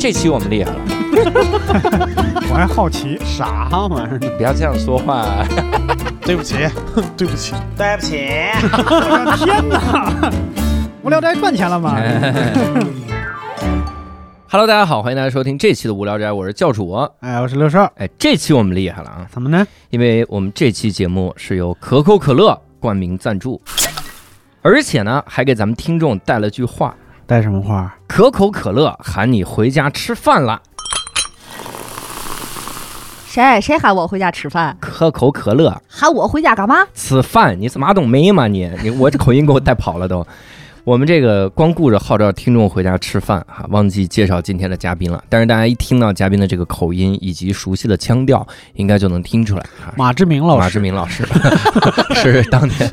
这期我们厉害了，我还好奇，啥玩意儿？不要这样说话。对不起，对不起，对不起，我的天哪！无聊斋赚钱了吗？Hello，大家好，欢迎大家收听这期的无聊斋，我是教主。哎，我是六少，哎，这期我们厉害了啊，怎么呢？因为我们这期节目是由可口可乐冠名赞助，而且呢还给咱们听众带了句话：带什么花？可口可乐喊你回家吃饭了。谁谁喊我回家吃饭？可口可乐喊我回家干嘛？吃饭，你是马冬梅吗你？你我这口音给我带跑了都。我们这个光顾着号召听众回家吃饭哈，忘记介绍今天的嘉宾了。但是大家一听到嘉宾的这个口音以及熟悉的腔调，应该就能听出来哈。马志明老师马，志明老师 是当年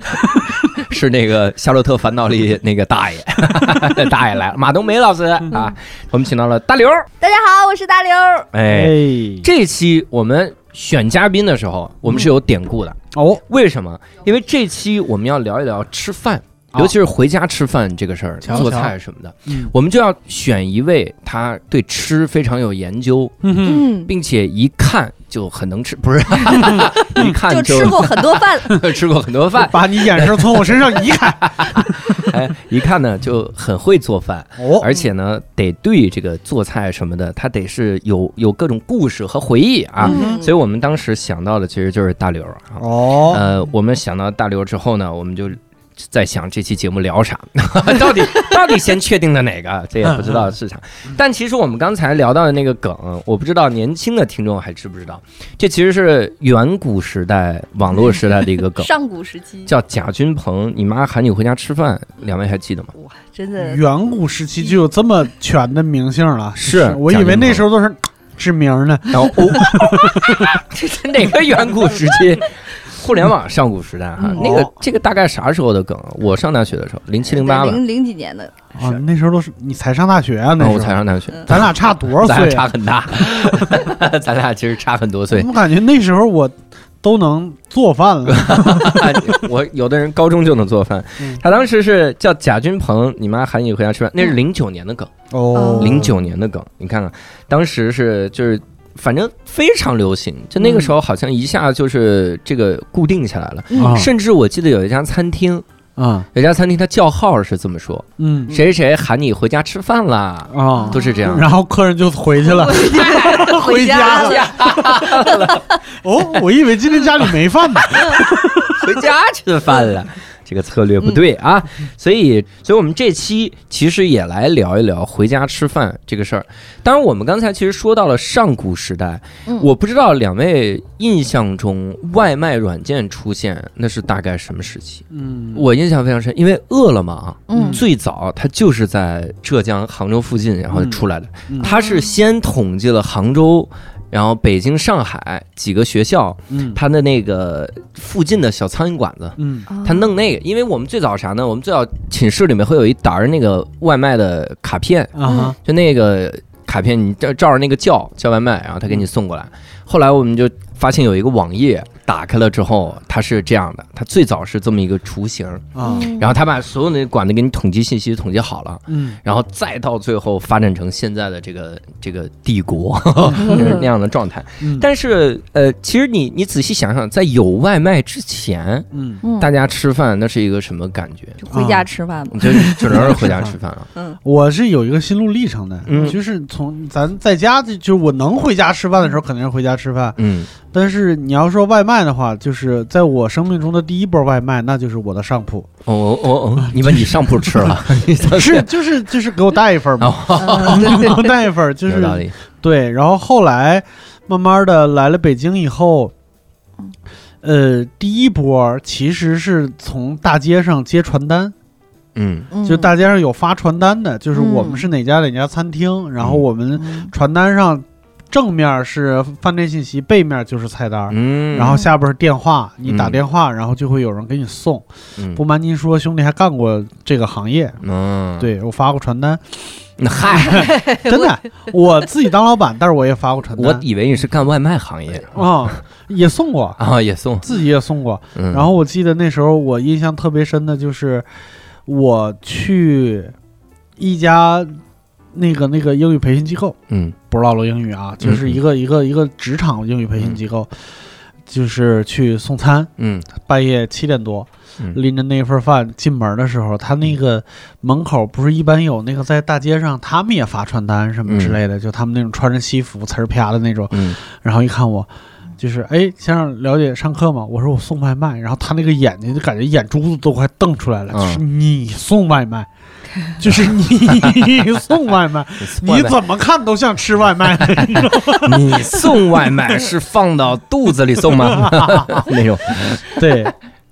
是那个《夏洛特烦恼》里那个大爷，大爷来了，马冬梅老师啊，我们请到了大刘。大家好，我是大刘。哎，哎，这期我们选嘉宾的时候，我们是有典故的。哦，为什么？因为这期我们要聊一聊吃饭，哦尤其是回家吃饭这个事儿，瞧做菜什么的，嗯我们就要选一位他对吃非常有研究，并且一看就很能吃，不是？一看就就吃过很多饭。吃过很多饭，把你眼神从我身上移开。哎，一看呢就很会做饭，哦，而且呢得对这个做菜什么的，他得是有有各种故事和回忆啊。嗯所以我们当时想到的其实就是大刘啊。哦，呃，我们想到大刘之后呢，我们就在想这期节目聊啥，到底 到底先确定的哪个，这也不知道是啥。但其实我们刚才聊到的那个梗，我不知道年轻的听众还知不知道，这其实是远古时代网络时代的一个梗。上古时期，叫贾君鹏，你妈喊你回家吃饭，两位还记得吗？哇，真的远古时期就有这么全的名姓了，是我以为那时候都是 知名呢。然后哦，这是哪个远古时期？互联网上古时代哈，嗯那个哦这个大概啥时候的梗？我上大学的时候，零七零八吧，零零几年的，啊，那时候都是你才上大学啊，那时候才上大学，嗯咱俩差多少咱俩？差很大，咱俩其实差很多岁。我感觉那时候我都能做饭了。我有的人高中就能做饭嗯，他当时是叫贾君鹏，你妈喊你回家吃饭，那是零九年的梗，哦零九年的梗，你看看，当时是就是。反正非常流行，就那个时候好像一下就是这个固定下来了，啊甚至我记得有一家餐厅，啊有一家餐厅它叫号是这么说：嗯谁谁喊你回家吃饭啦，啊，都是这样。然后客人就回去了。回家了。了。哦，我以为今天家里没饭呢。回家吃饭了。这个策略不对啊，所以，所以我们这期其实也来聊一聊回家吃饭这个事儿。当然，我们刚才其实说到了上古时代，嗯。我不知道两位印象中外卖软件出现那是大概什么时期？嗯。我印象非常深，因为饿了么啊，嗯。最早它就是在浙江杭州附近然后出来的，嗯。它是先统计了杭州。然后北京、上海几个学校，嗯它的那个附近的小苍蝇馆子，嗯他弄那个，因为我们最早啥呢？我们最早寝室里面会有一沓儿那个外卖的卡片，啊哈就那个卡片，你照照着那个叫叫外卖，然后他给你送过来。后来我们就发现有一个网页，打开了之后，它是这样的，它最早是这么一个雏形，啊然后他把所有的管子给你统计信息统计好了，嗯然后再到最后发展成现在的这个这个帝国 就是那样的状态。嗯但是呃，其实你你仔细想想，在有外卖之前，嗯嗯大家吃饭那是一个什么感觉？就回家吃饭嘛。你就只能是回家吃饭了。嗯我是有一个心路历程的，嗯就是从咱在家就就是我能回家吃饭的时候，肯定是回家吃饭。嗯，但是你要说外卖的话，就是在我生命中的第一波外卖，那就是我的上铺，哦哦哦哦，你把你上铺吃了，是就是就是给我带一份嘛，嗯 给我带一份，就是。对。然后后来慢慢的来了北京以后，呃，第一波其实是从大街上接传单。嗯。嗯。就大街上有发传单的，就是我们嗯。是哪家哪家餐厅，然后我们嗯。传单上正面是饭店信息，背面就是菜单。嗯，然后下边是电话，你打嗯电话，然后就会有人给你送。嗯不瞒您说，兄弟还干过这个行业，嗯，对我发过传单，那嗨，真的，我自己当老板，但是我也发过传单。我以为你是干外卖行业啊，也送过，啊，也送。自己也送过。嗯，然后我记得那时候我印象特别深的就是，我去一家那个那个英语培训机构，嗯。不是老罗英语啊，就是一个一个一个职场英语培训机构，就是去送餐，嗯。半夜七点多，嗯。拎着那份饭进门的时候，他那个门口不是一般有那个在大街上，他们也发传单什么之类的，就他们那种穿着西服呲儿啪的那种，嗯。然后一看我。就是哎，先生了解上课吗？我说我送外卖，然后他那个眼睛就感觉眼珠子都快瞪出来了，嗯。就是你送外卖，就是 你送外卖，你怎么看都像吃外卖，你送外卖是放到肚子里送吗？那种，对，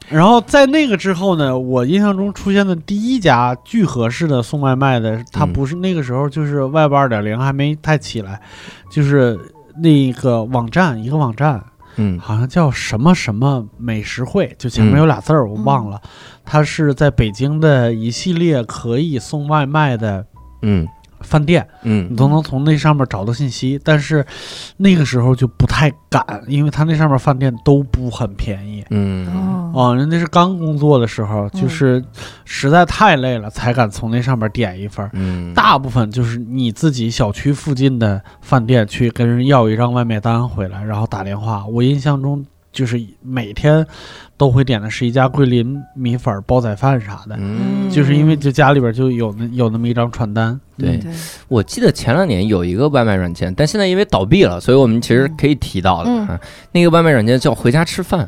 然后在那个之后呢，我印象中出现的第一家聚合式的送外卖的，它嗯。不是那个时候就是外包二点零还没太起来，就是那个网站一个网站，嗯。好像叫什么什么美食会，就前面有俩字儿、我忘了，它是在北京的一系列可以送外卖的嗯饭店。嗯你都能从那上面找到信息，但是那个时候就不太敢，因为他那上面饭店都不很便宜。嗯哦，哦，人家是刚工作的时候，嗯就是实在太累了，才敢从那上面点一份儿。嗯，大部分就是你自己小区附近的饭店去跟人要一张外卖单回来，然后打电话。我印象中就是每天都会点的是一家桂林米粉、煲仔饭啥的，嗯，就是因为就家里边就有那有那么一张传单。对我记得前两年有一个外卖软件，但现在因为倒闭了，所以我们其实可以提到的嗯。啊。那个外卖软件叫回家吃饭，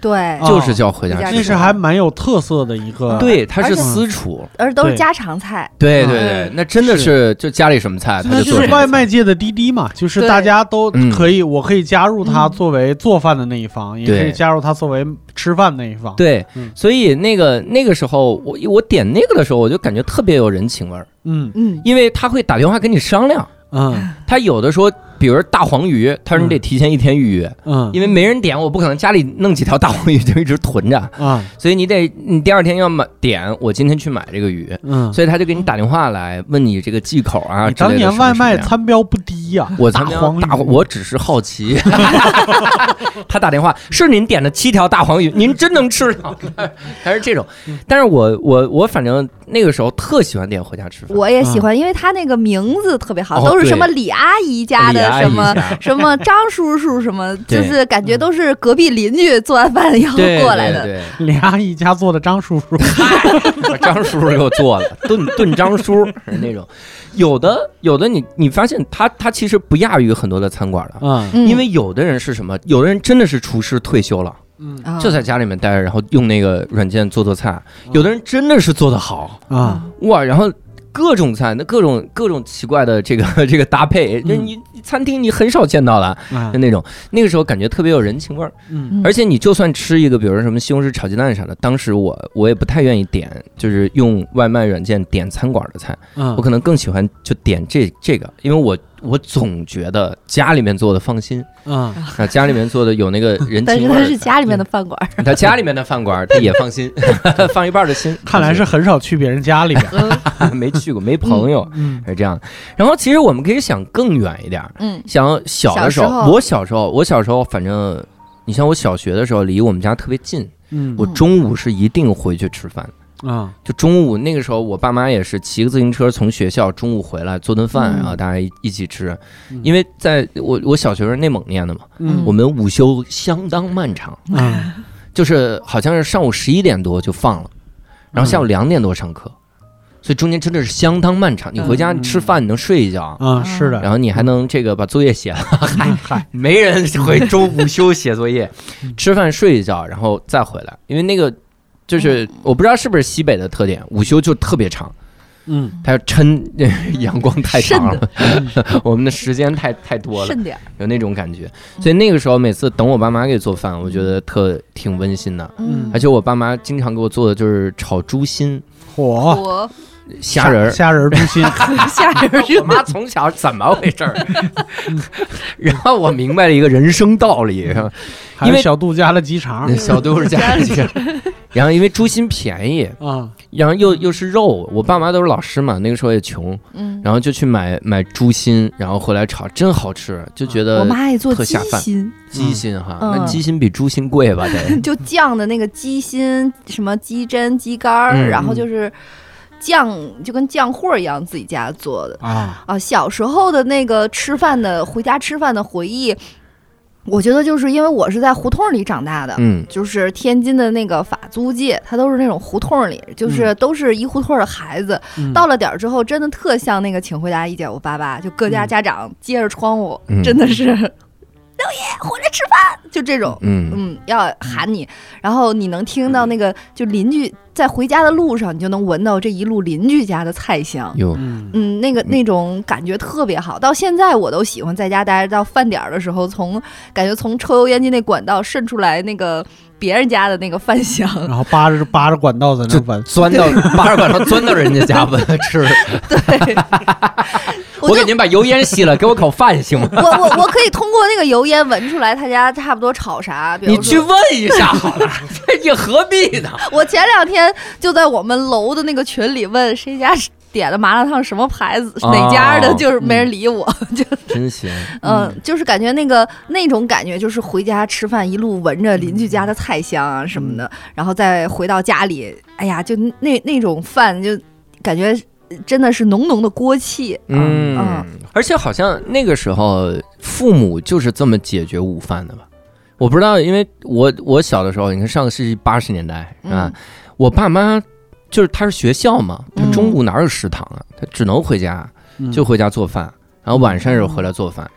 对，哦就是叫回家回家吃饭。那是还蛮有特色的一个。对，它是私厨。而且都是家常菜，嗯对对对，那真的是就家里什么菜，他那就是外卖界的滴滴嘛，就是大家都嗯可以，我可以加入他嗯作为做饭的那一方，也可以加入他作为吃饭那一方。，对嗯，所以那个那个时候，我我点那个的时候，我就感觉特别有人情味儿，嗯嗯，因为他会打电话跟你商量。嗯他有的说，比如大黄鱼，他说你得提前一天预约，嗯，因为没人点，我不可能家里弄几条大黄鱼就一直囤着，啊所以你得你第二天要买点，我今天去买这个鱼。嗯，所以他就给你打电话来问你这个忌口啊当年外卖餐标不低呀，我大黄大，我只是好奇。他打电话是您点的七条大黄鱼，您真能吃了？还是这种？但是我我我反正那个时候特喜欢点回家吃饭，我也喜欢，因为他那个名字特别好，哦都是什么李阿姨家的什么 什么张叔叔什么，就是感觉都是隔壁邻居做完饭以后过来的。对。李阿姨家做的张叔叔，张叔叔给我做了炖炖张叔是那种。有的有的你你发现他他其实不亚于很多的餐馆的。嗯。嗯。因为有的人是什么？有的人真的是厨师退休了，嗯。啊就在家里面待着，然后用那个软件做做菜。有的人真的是做得好，啊。哇，然后各种菜，那各种各种奇怪的这个 这个搭配，那嗯你餐厅你很少见到了，啊。就那种那个时候感觉特别有人情味儿。嗯嗯。而且你就算吃一个，比如说什么西红柿炒鸡蛋啥的，当时我我也不太愿意点，就是用外卖软件点餐馆的菜，嗯。我可能更喜欢就点这这个，因为我我总觉得家里面做的放心，嗯啊，家里面做的有那个人情味儿。他是家里面的饭馆儿，他家里面的饭馆，他也放心，放一半的心。看来是很少去别人家里边。没去过，没朋友，嗯是这样。然后其实我们可以想更远一点儿，嗯想小的时候，小时候我小时候，我小时候反正，你像我小学的时候，离我们家特别近，嗯我中午是一定回去吃饭的。啊。就中午那个时候，我爸妈也是骑个自行车从学校中午回来做顿饭，嗯。然后大家一一起吃。嗯。因为在我我小学是内蒙念的嘛，嗯我们午休相当漫长，啊就是好像是上午十一点多就放了，然后下午两点多上课，所以中间真的是相当漫长。你回家吃饭，你能睡一觉，啊是的，然后你还能这个把作业写了，嗨没人回周午休写作业，吃饭睡一觉，然后再回来，因为那个。就是我不知道是不是西北的特点，午休就特别长，嗯。它要撑 阳光太 长了，我们的时间太太多了，点。有那种感觉。所以那个时候每次等我爸妈给做饭，我觉得特挺温馨的。嗯。而且我爸妈经常给我做的就是炒猪心、火。我虾仁儿。虾仁儿猪心，吓人我妈从小怎么回事儿？然后我明白了一个人生道理，因为小杜家的鸡肠小杜是家里去。然后因为猪心便宜，啊然后又又是肉，我爸妈都是老师嘛，那个时候也穷，嗯，然后就去买买猪心，然后回来炒，真好吃，就觉我得妈爱做鸡特下饭心，鸡心哈，嗯那鸡心比猪心贵吧？得。就酱的那个鸡心，什么鸡胗、鸡肝儿，嗯然后就是酱就跟酱货一样自己家做的。啊，啊。小时候的那个吃饭的回家吃饭的回忆，我觉得就是因为我是在胡同里长大的，嗯。就是天津的那个法租界，它都是那种胡同里，就是都是一胡同的孩子。嗯。到了点儿之后，真的特像那个《请回答一九八八》，就各家嗯。家长接着窗户，嗯。真的是六爷回来吃饭，就这种。嗯。嗯，要喊你，然后你能听到那个，就邻居在回家的路上，你就能闻到这一路邻居家的菜香。有嗯嗯，那个那种感觉特别好，到现在我都喜欢在家待着。到饭点儿的时候，从感觉从抽油烟机那管道渗出来那个别人家的那个饭香，然后扒着扒着管道在那闻，钻到扒着管道钻到人家家闻 吃，对，我我给您把油烟吸了，给我口饭行吗？我我我可以通过那个油烟闻出来他家差不多炒啥。比如你去问一下好了，这你何必呢？我前两天就在我们楼的那个群里问谁家点的麻辣烫什么牌子、哦哪家的，就是没人理我。就真行，嗯，就是感觉那个那种感觉，就是回家吃饭一路闻着邻居家的菜香啊什么的，然后再回到家里，哎呀，就那那种饭就感觉真的是浓浓的锅气。嗯嗯，而且好像那个时候父母就是这么解决午饭的吧？我不知道，因为我我小的时候，你看上个世纪八十年代啊，嗯我爸妈就是他是学校嘛，他嗯中午哪有食堂啊？他只能回家，嗯。就回家做饭，然后晚上也是回来做饭，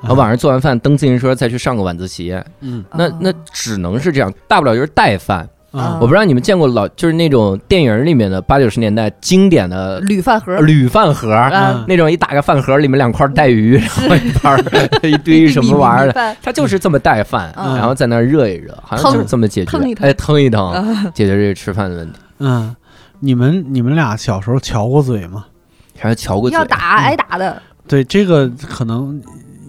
然后晚上做完饭蹬自行车再去上个晚自习，嗯。那那只能是这样，大不了就是带饭。啊。我不知道你们见过老就是那种电影里面的八九十年代经典的铝饭盒，铝饭盒。啊，那种一打开饭盒，里面两块带鱼，然后一盘儿 一堆什么玩意儿的，的？它就是这么带饭，嗯。然后在那儿热一热，好像就是这么解决。腾一，腾哎，腾一腾，啊解决这个吃饭的问题。嗯，你们你们俩小时候瞧过嘴吗？还是瞧过嘴？要打挨打的，对，这个可能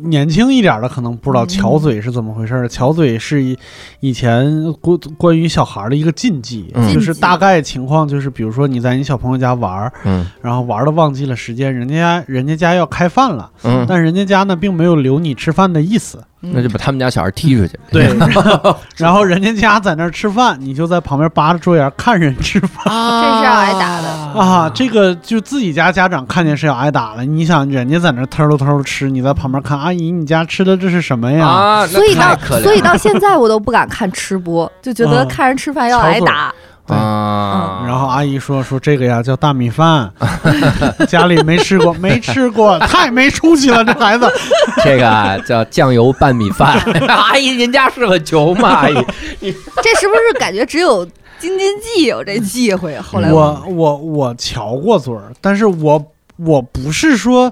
年轻一点的可能不知道巧嘴是怎么回事儿。瞧嘴是以以前关关于小孩儿的一个禁忌，嗯就是大概情况就是，比如说你在你小朋友家玩儿，嗯然后玩的忘记了时间，人家人家家要开饭了，嗯，但人家家呢并没有留你吃饭的意思。那就把他们家小孩踢出去。对，然后人家家在那儿吃饭，你就在旁边扒着桌沿看人吃饭这是要挨打的啊。这个就自己家家长看见是要挨打了。你想人家在那儿偷偷偷吃，你在旁边看，阿姨你家吃的这是什么呀？啊，所以到所以到现在我都不敢看吃播，就觉得嗯看人吃饭要挨打。啊，然后阿姨说说这个呀叫大米饭，家里没吃过，没吃过，太没出息了，这孩子。这个啊叫酱油拌米饭。阿姨，您家是个穷吗？阿姨，这是不是感觉只有京津冀有这忌讳？后来我我我瞧过嘴儿，但是我我不是说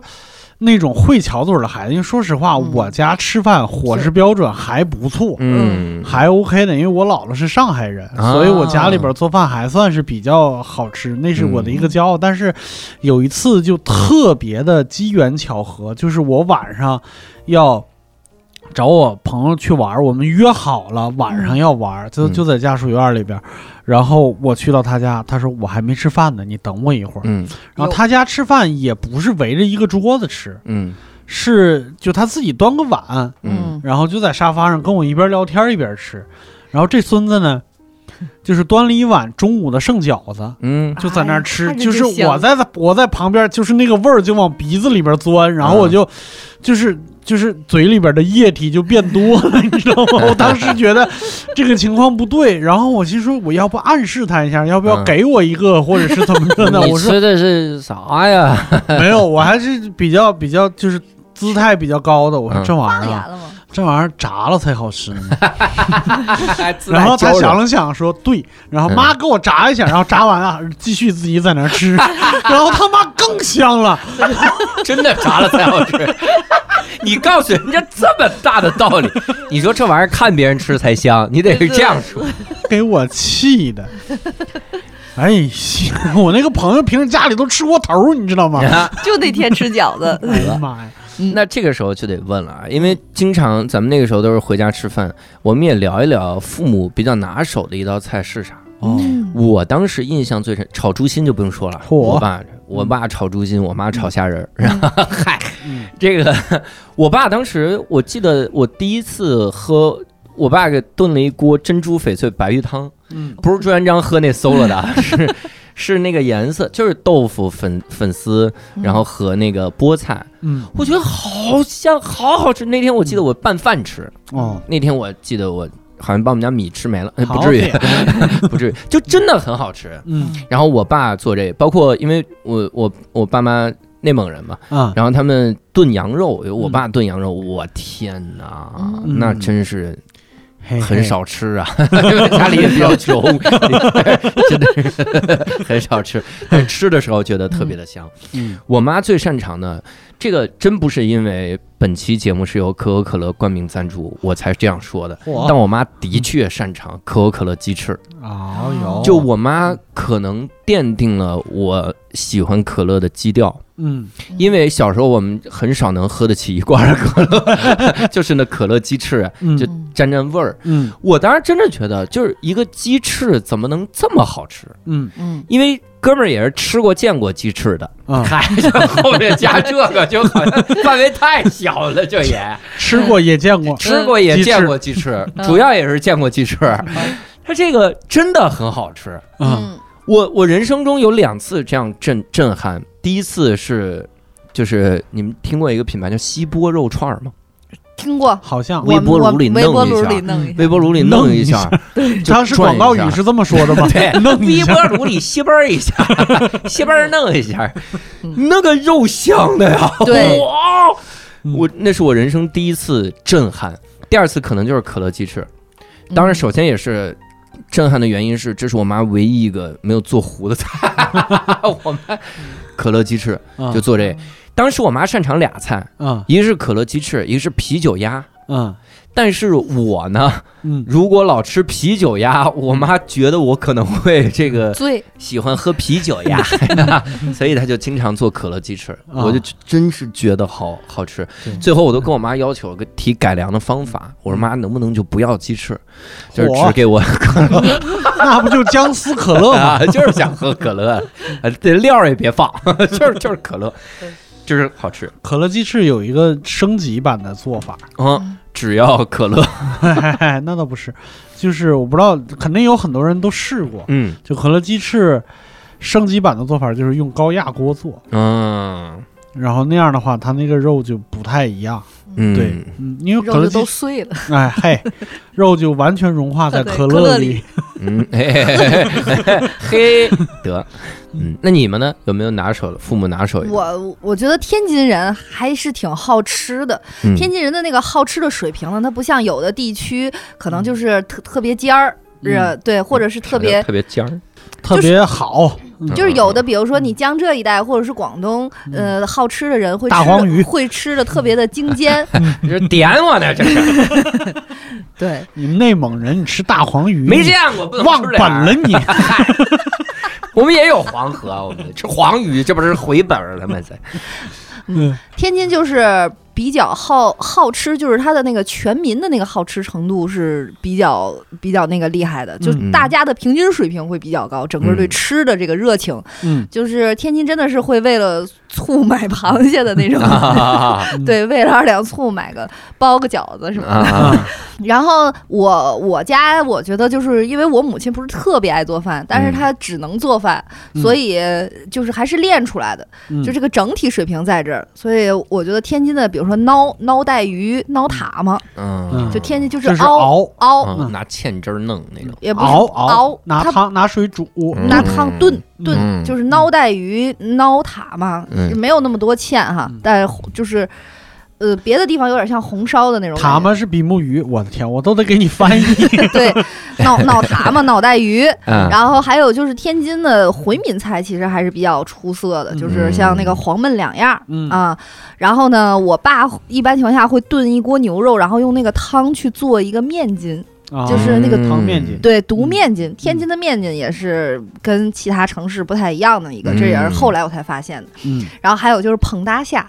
那种会巧嘴儿的孩子，因为说实话，嗯我家吃饭伙食标准还不错。嗯，还 OK 的，因为我姥姥是上海人，啊所以我家里边做饭还算是比较好吃，那是我的一个骄傲。但是有一次就特别的机缘巧合，就是我晚上要找我朋友去玩，我们约好了晚上要玩，就嗯就在家属院里边。然后我去到他家，他说我还没吃饭呢，你等我一会儿。嗯然后他家吃饭也不是围着一个桌子吃，嗯是就他自己端个碗，嗯嗯然后就在沙发上跟我一边聊天一边吃。然后这孙子呢，就是端了一碗中午的剩饺子，嗯就在那儿吃。哎就就是我在我在旁边，就是那个味儿就往鼻子里边钻，然后我就、就是就是嘴里边的液体就变多了，你知道吗？我当时觉得这个情况不对，然后我心说我要不暗示他一下，要不要嗯给我一个，或者是怎么着呢？我说吃的是啥呀？没有，我还是比较比较就是。姿态比较高的，我说嗯这玩意儿？这玩意儿炸了才好吃 然后他想了想说：“对。”然后嗯妈给我炸一下，然后炸完了继续自己在那儿吃，然后他妈更香了。真的炸了才好吃。你告诉人家这么大的道理，你说这玩意儿看别人吃才香，你得是这样说。给我气的。哎呀，我那个朋友平时家里都吃窝头，你知道吗？就那天吃饺子，哎呀妈呀！那这个时候就得问了啊，因为经常咱们那个时候都是回家吃饭，我们也聊一聊父母比较拿手的一道菜是啥。我当时印象最深，炒猪心就不用说了，我爸我爸炒猪心，我妈炒虾仁儿，然后嗨，嗯。这个我爸当时我记得我第一次喝，我爸给炖了一锅珍珠翡翠白玉汤，嗯。不是朱元璋喝那馊了的，是是那个颜色，就是豆腐粉粉丝，然后和那个菠菜，嗯。我觉得好香，好好吃。那天我记得我拌饭吃，哦，那天我记得我好像把我们家米吃没了，哎不至于，不至于，就真的很好吃。嗯。然后我爸做这，包括因为我我我爸妈内蒙人嘛，啊。然后他们炖羊肉，我爸炖羊肉，我天哪，嗯。那真是很少吃啊，因为家里也比较穷，真的是 很少吃，但吃的时候觉得特别的香。嗯。我妈最擅长的，这个真不是因为本期节目是由可口可乐冠名赞助我才这样说的，但我妈的确擅长可口可乐鸡翅。哦哟，就我妈可能奠定了我喜欢可乐的基调，嗯。因为小时候我们很少能喝得起一罐儿可乐，就是那可乐鸡翅嗯。就沾沾味儿。嗯。我当时真的觉得，就是一个鸡翅怎么能这么好吃？嗯。嗯，因为哥们儿也是吃过见过鸡翅的，啊，还后面加这个，就好像范围太小了，这也。吃过也见过，吃过也见过鸡翅，主要也是见过鸡翅。它这个真的很好吃。啊嗯。我我人生中有两次这样震震撼，第一次是，就是你们听过一个品牌叫西波肉串儿吗？听过，好像。微波炉里弄一下。微波炉里弄一下，广告语是这么说的吗？对，弄微波炉里吸嘣儿一下，吸嘣儿弄一下，那个肉香的呀！对。我那是我人生第一次震撼，第二次可能就是可乐鸡翅。嗯当然，首先也是震撼的原因是，这是我妈唯一一个没有做糊的菜。我妈可乐鸡翅啊就做这。当时我妈擅长俩菜，啊一个是可乐鸡翅，一个是啤酒鸭。嗯但是我呢，嗯。如果老吃啤酒鸭，我妈觉得我可能会这个醉，喜欢喝啤酒鸭，所以她就经常做可乐鸡翅，啊。我就真是觉得好好吃。最后我都跟我妈要求个提改良的方法，我说妈能不能就不要鸡翅，就是只给我。可 乐那不就姜丝可乐吗？啊，就是想喝可乐，呃，这料也别放，就是就是可乐，就是好吃。可乐鸡翅有一个升级版的做法，嗯，只要可乐，那倒不是，就是我不知道，肯定有很多人都试过，嗯。就可乐鸡翅升级版的做法就是用高压锅做，嗯然后那样的话，它那个肉就不太一样。嗯，对，嗯，因为可乐都碎了。哎嘿，肉就完全融化在可可乐里。里。嗯，嘿嘿嘿嘿嘿，得，嗯，那你们呢？有没有拿手的？父母拿手？我我觉得天津人还是挺好吃的，嗯天津人的那个好吃的水平呢，它不像有的地区可能就是特特别尖儿。嗯呃，对，或者是特别，特别尖儿，特别好，嗯就是有的，比如说你江浙一带或者是广东，呃，好吃的人会吃大黄鱼会吃的特别的精尖，你这点我呢？这是 对，你们内蒙人，你吃大黄鱼没见过，不能忘本了你。我们也有黄河，我们吃黄鱼，这不是回本儿了吗？在。嗯。天津就是比较好好吃，就是它的那个全民的那个好吃程度是比较比较那个厉害的，就是嗯大家的平均水平会比较高，整个对嗯。吃的这个热情，嗯。就是天津真的是会为了 醋买螃蟹的那种。啊。对，为了二两醋买个包个饺子什么的。啊，然后我我家我觉得就是因为我母亲不是特别爱做饭，但是嗯。她只能做饭，嗯。所以就是还是练出来的。嗯。就这个整体水平在这儿，所以我觉得天津的，比如说捞捞带鱼、捞塔嘛，嗯，就天津就是熬熬。拿芡汁儿弄那种，也不是熬熬，它拿汤拿水煮，嗯。拿汤炖炖，嗯就是捞带鱼、捞塔嘛，嗯没有那么多芡哈，嗯但就是。呃，别的地方有点像红烧的那种。塔嘛是比目鱼，我的天，我都得给你翻译。对，脑 脑塔嘛，脑带鱼。嗯，然后还有就是天津的回民菜，其实还是比较出色的，就是像那个黄焖两样、嗯啊。然后呢，我爸一般情况下会炖一锅牛肉，然后用那个汤去做一个面筋，啊就是那个汤面筋。对，独面筋。天津的面筋也是跟其他城市不太一样的一个，这也是后来我才发现的。嗯，然后还有就是烹大虾。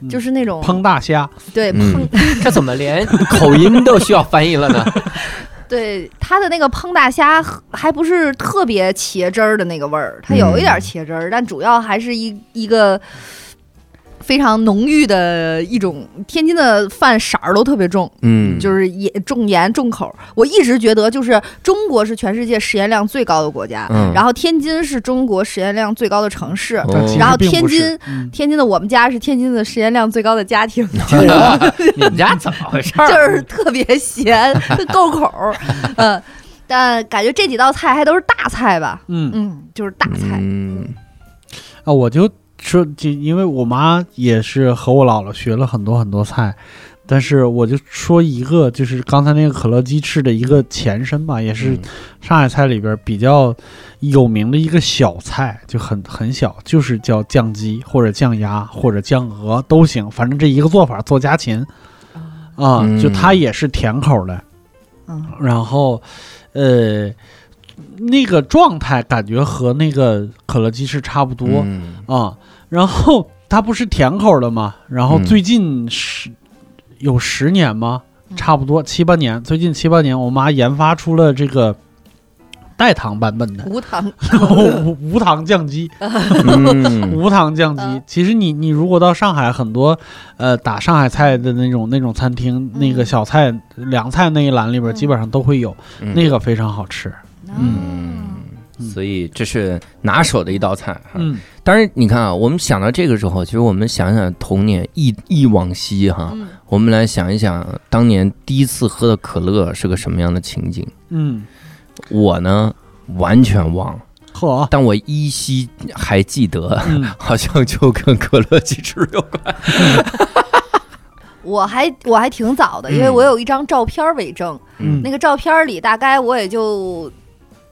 嗯就是那种烹大虾，对烹、嗯，这怎么连口音都需要翻译了呢？对它的那个烹大虾还不是特别茄汁儿的那个味儿，它有一点嗯茄汁儿，但主要还是一一个非常浓郁的一种。天津的饭色儿都特别重，嗯，就是也重盐重口。我一直觉得，就是中国是全世界食盐量最高的国家，嗯然后天津是中国食盐量最高的城市。然后天津嗯天津的我们家是天津的食盐量最高的家庭，你们家怎么回事儿？就是特别咸，够口儿。嗯，但感觉这几道菜还都是大菜吧？嗯嗯，就是大菜。嗯啊，我就说，就因为我妈也是和我姥姥学了很多很多菜，但是我就说一个，就是刚才那个可乐鸡翅的一个前身吧，也是上海菜里边比较有名的一个小菜，就很很小，就是叫酱鸡或者酱鸭或者酱鹅都行，反正这一个做法做家禽。啊，就它也是甜口的，嗯。然后呃。那个状态感觉和那个可乐鸡翅差不多，嗯。啊、然后它不是甜口的吗？然后嗯。最近十、有十年吗？嗯。差不多七八年，最近七八年，我妈研发出了这个代糖版本的。无糖，无无糖酱鸡，嗯。无糖酱鸡。嗯。其实你你如果到上海很多呃打上海菜的那种那种餐厅，那个嗯小菜凉菜那一栏里边嗯。基本上都会有，嗯。那个非常好吃。嗯，所以这是拿手的一道菜哈。嗯。当然，你看啊，我们想到这个时候，其实我们想想童年忆忆往昔哈，嗯。我们来想一想当年第一次喝的可乐是个什么样的情景。嗯，我呢完全忘了，呵，但我依稀还记得，嗯。好像就跟可乐鸡翅有关。我还我还挺早的，因为嗯。我有一张照片为证。嗯。那个照片里大概我也就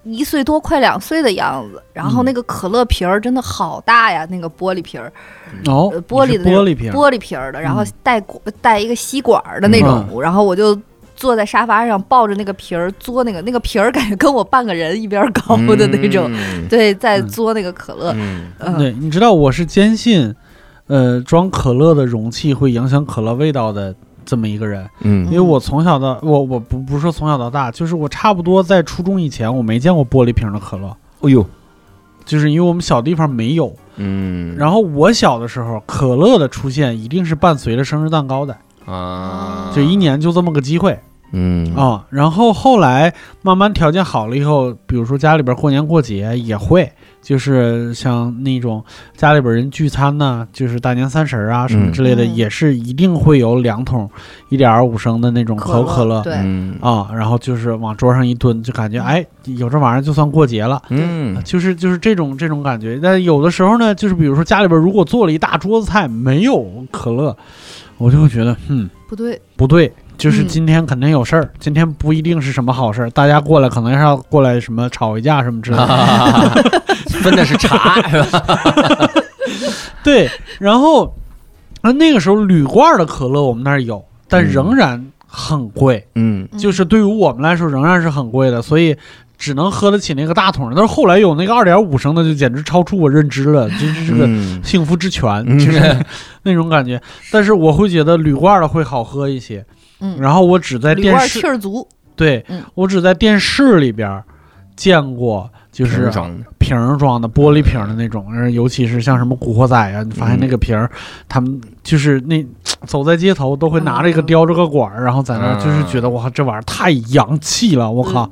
一岁多，快两岁的样子。然后嗯那个可乐瓶儿真的好大呀，那个玻璃瓶儿，哦呃，玻璃的那种玻璃瓶，玻璃瓶儿的，然后嗯带管带一个吸管儿的那种。然后我就坐在沙发上抱着那个瓶儿嘬那个那个瓶儿，感觉跟我半个人一边儿高的那种。嗯对，在嗯嘬那个可乐。嗯嗯，对，你知道我是坚信，呃，装可乐的容器会影响可乐味道的这么一个人，嗯。因为我从小到我我不不是说从小到大，就是我差不多在初中以前我没见过玻璃瓶的可乐，哎呦，就是因为我们小地方没有。嗯，然后我小的时候，可乐的出现一定是伴随着生日蛋糕的，啊，就一年就这么个机会嗯啊。然后后来慢慢条件好了以后，比如说家里边过年过节也会。就是像那种家里边人聚餐呐、就是大年三十儿啊什么之类的，嗯也是一定会有两桶一点二五升的那种可口可乐对，嗯啊，然后就是往桌上一蹲，就感觉哎有这玩意儿就算过节了，嗯就是就是这种这种感觉。但有的时候呢，就是比如说家里边如果做了一大桌子菜没有可乐，我就会觉得嗯不对，不对。就是嗯今天肯定有事儿，今天不一定是什么好事儿，大家过来可能是要过来什么吵一架什么之类的。啊，分的是茶是吧？对，然后啊那个时候铝罐的可乐我们那儿有，但嗯仍然很贵，嗯嗯就是对于我们来说仍然是很贵的，所以只能喝得起那个大桶。但是后来有那个二点五升的，就简直超出我认知了，这这是个嗯幸福之泉，嗯就是 那种感觉。但是我会觉得铝罐的会好喝一些，嗯，然后我只在电视气儿足，对嗯。我只在电视里边儿见过，就是瓶装的。瓶儿装的玻璃瓶儿的那种，而尤其是像什么《古惑仔》啊，你发现那个瓶儿，他们就是那走在街头都会拿着一个嗯。叼着个管儿，然后在那儿嗯就是觉得哇，这玩意儿太洋气了，我靠，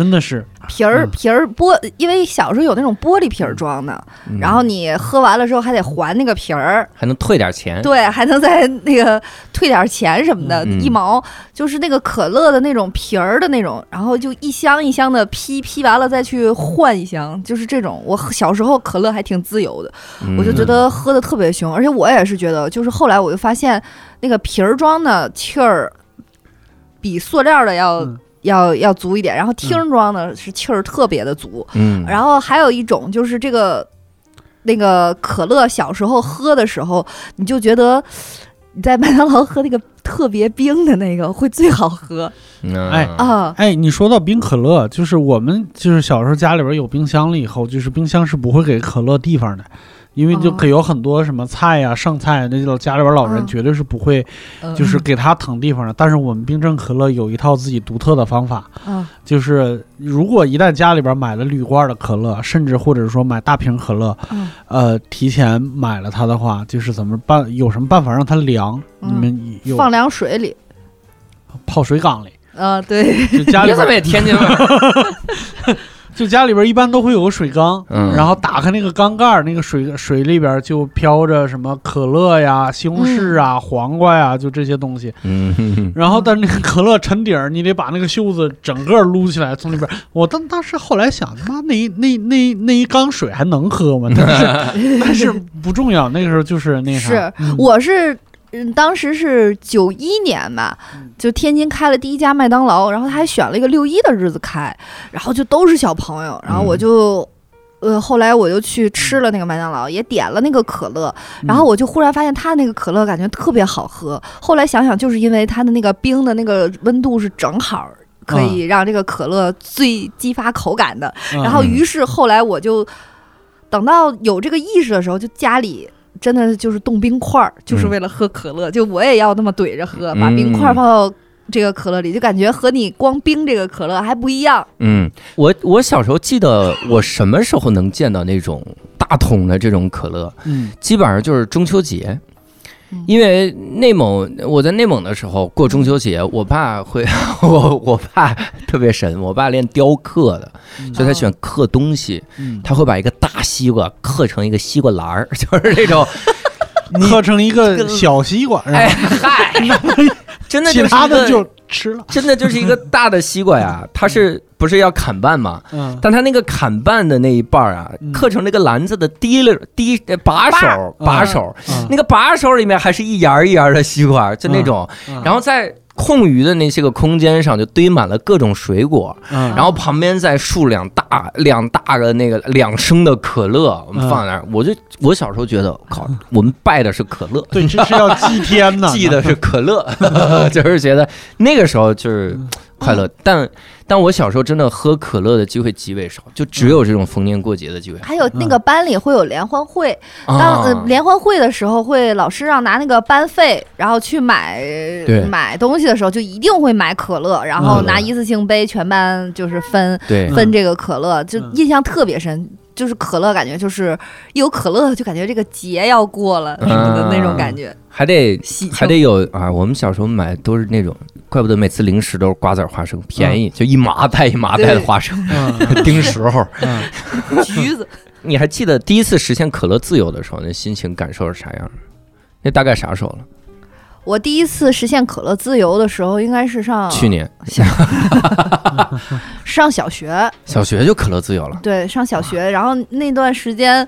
真的是，皮儿嗯。皮儿玻，因为小时候有那种玻璃瓶儿装的，嗯。然后你喝完了之后还得还那个瓶儿，还能退点钱，对，还能再那个退点钱什么的，嗯。一毛就是那个可乐的那种瓶儿的那种，然后就一箱一箱的批，批完了再去换一箱，就是这种。我小时候可乐还挺自由的，嗯我就觉得喝的特别凶，而且我也是觉得，就是后来我就发现那个瓶儿装的气儿比塑料的要、嗯要要足一点，然后听装的是气儿特别的足。嗯，然后还有一种就是这个那个可乐，小时候喝的时候，你就觉得你在麦当劳喝那个特别冰的那个会最好喝嗯。哎啊。哎，你说到冰可乐，就是我们就是小时候家里边有冰箱了以后，就是冰箱是不会给可乐地方的，因为就哦可有很多什么菜呀、剩菜呀，那种家里边老人嗯绝对是不会，嗯就是给他腾地方的。但是我们冰镇可乐有一套自己独特的方法，嗯就是如果一旦家里边买了铝罐的可乐，甚至或者说买大瓶可乐，嗯呃，提前买了它的话，就是怎么办？有什么办法让它凉？嗯你们有放凉水里，泡水缸里，啊对，就家里边也天津味儿？就家里边一般都会有个水缸，嗯然后打开那个缸盖儿，那个水水里边就飘着什么可乐呀、西红柿啊、黄瓜呀，就这些东西。然后但是那个可乐沉底儿，你得把那个袖子整个撸起来，从里边。我当当时后来想，他妈那一那那那一缸水还能喝吗？但是 但是不重要，那个时候就是那啥。是嗯我是。嗯，当时是九一年吧，嗯。就天津开了第一家麦当劳，然后他还选了一个六一的日子开，然后就都是小朋友，然后我嗯。就，呃，后来我就去吃了那个麦当劳，也点了那个可乐，嗯。然后我就忽然发现他那个可乐感觉特别好喝，后来想想就是因为它的那个冰的那个温度是正好。可以让这个可乐最激发口感的，嗯。然后于是后来我就等到有这个意识的时候，就家里真的就是冻冰块儿，就是为了喝可乐，就我也要那么怼着喝，把冰块儿放到这个可乐里，就感觉和你光冰这个可乐还不一样。嗯，我我小时候记得我什么时候能见到那种大桶的这种可乐，嗯基本上就是中秋节嗯。因为内蒙，我在内蒙的时候过中秋节，我爸会，我我爸特别神，我爸练雕刻的，所以他喜欢刻东西，嗯，他会把一个大西瓜刻成一个西瓜篮儿，就是那种，刻成一个小西瓜，然哎嗨 真的其就是一个他的就吃了。真的就是一个大的西瓜呀，它是不是要砍半吗？嗯，但他那个砍半的那一半儿啊嗯，刻成那个篮子的提溜提呃把手把把手，嗯那个把手里面还是一芽一芽的西瓜，就那种，嗯然后在空余的那些个空间上就堆满了各种水果，嗯，然后旁边再竖两大两大个那个两升的可乐，我们放在那儿。我就我小时候觉得，靠，我们拜的是可乐，对，这是要祭天呢，祭的是可乐，就是觉得那个时候就是快乐。但但我小时候真的喝可乐的机会极为少，就只有这种逢年过节的机会。还有那个班里会有联欢会，当啊呃联欢会的时候，会老师让拿那个班费，然后去买买东西的时候，就一定会买可乐，然后嗯拿一次性杯，全班就是分嗯分这个可乐，就嗯印象特别深。就是可乐，感觉就是一有可乐，就感觉这个节要过了什么的那种感觉，还得喜还得有啊！我们小时候买都是那种，怪不得每次零食都是瓜子儿花生，便宜，就一麻袋一麻袋的花生，嗯盯时候。嗯，橘子。你还记得第一次实现可乐自由的时候，那心情感受是啥样？那大概啥时候了？我第一次实现可乐自由的时候，应该是上去年。上小学，小学就可乐自由了。对，上小学，然后那段时间，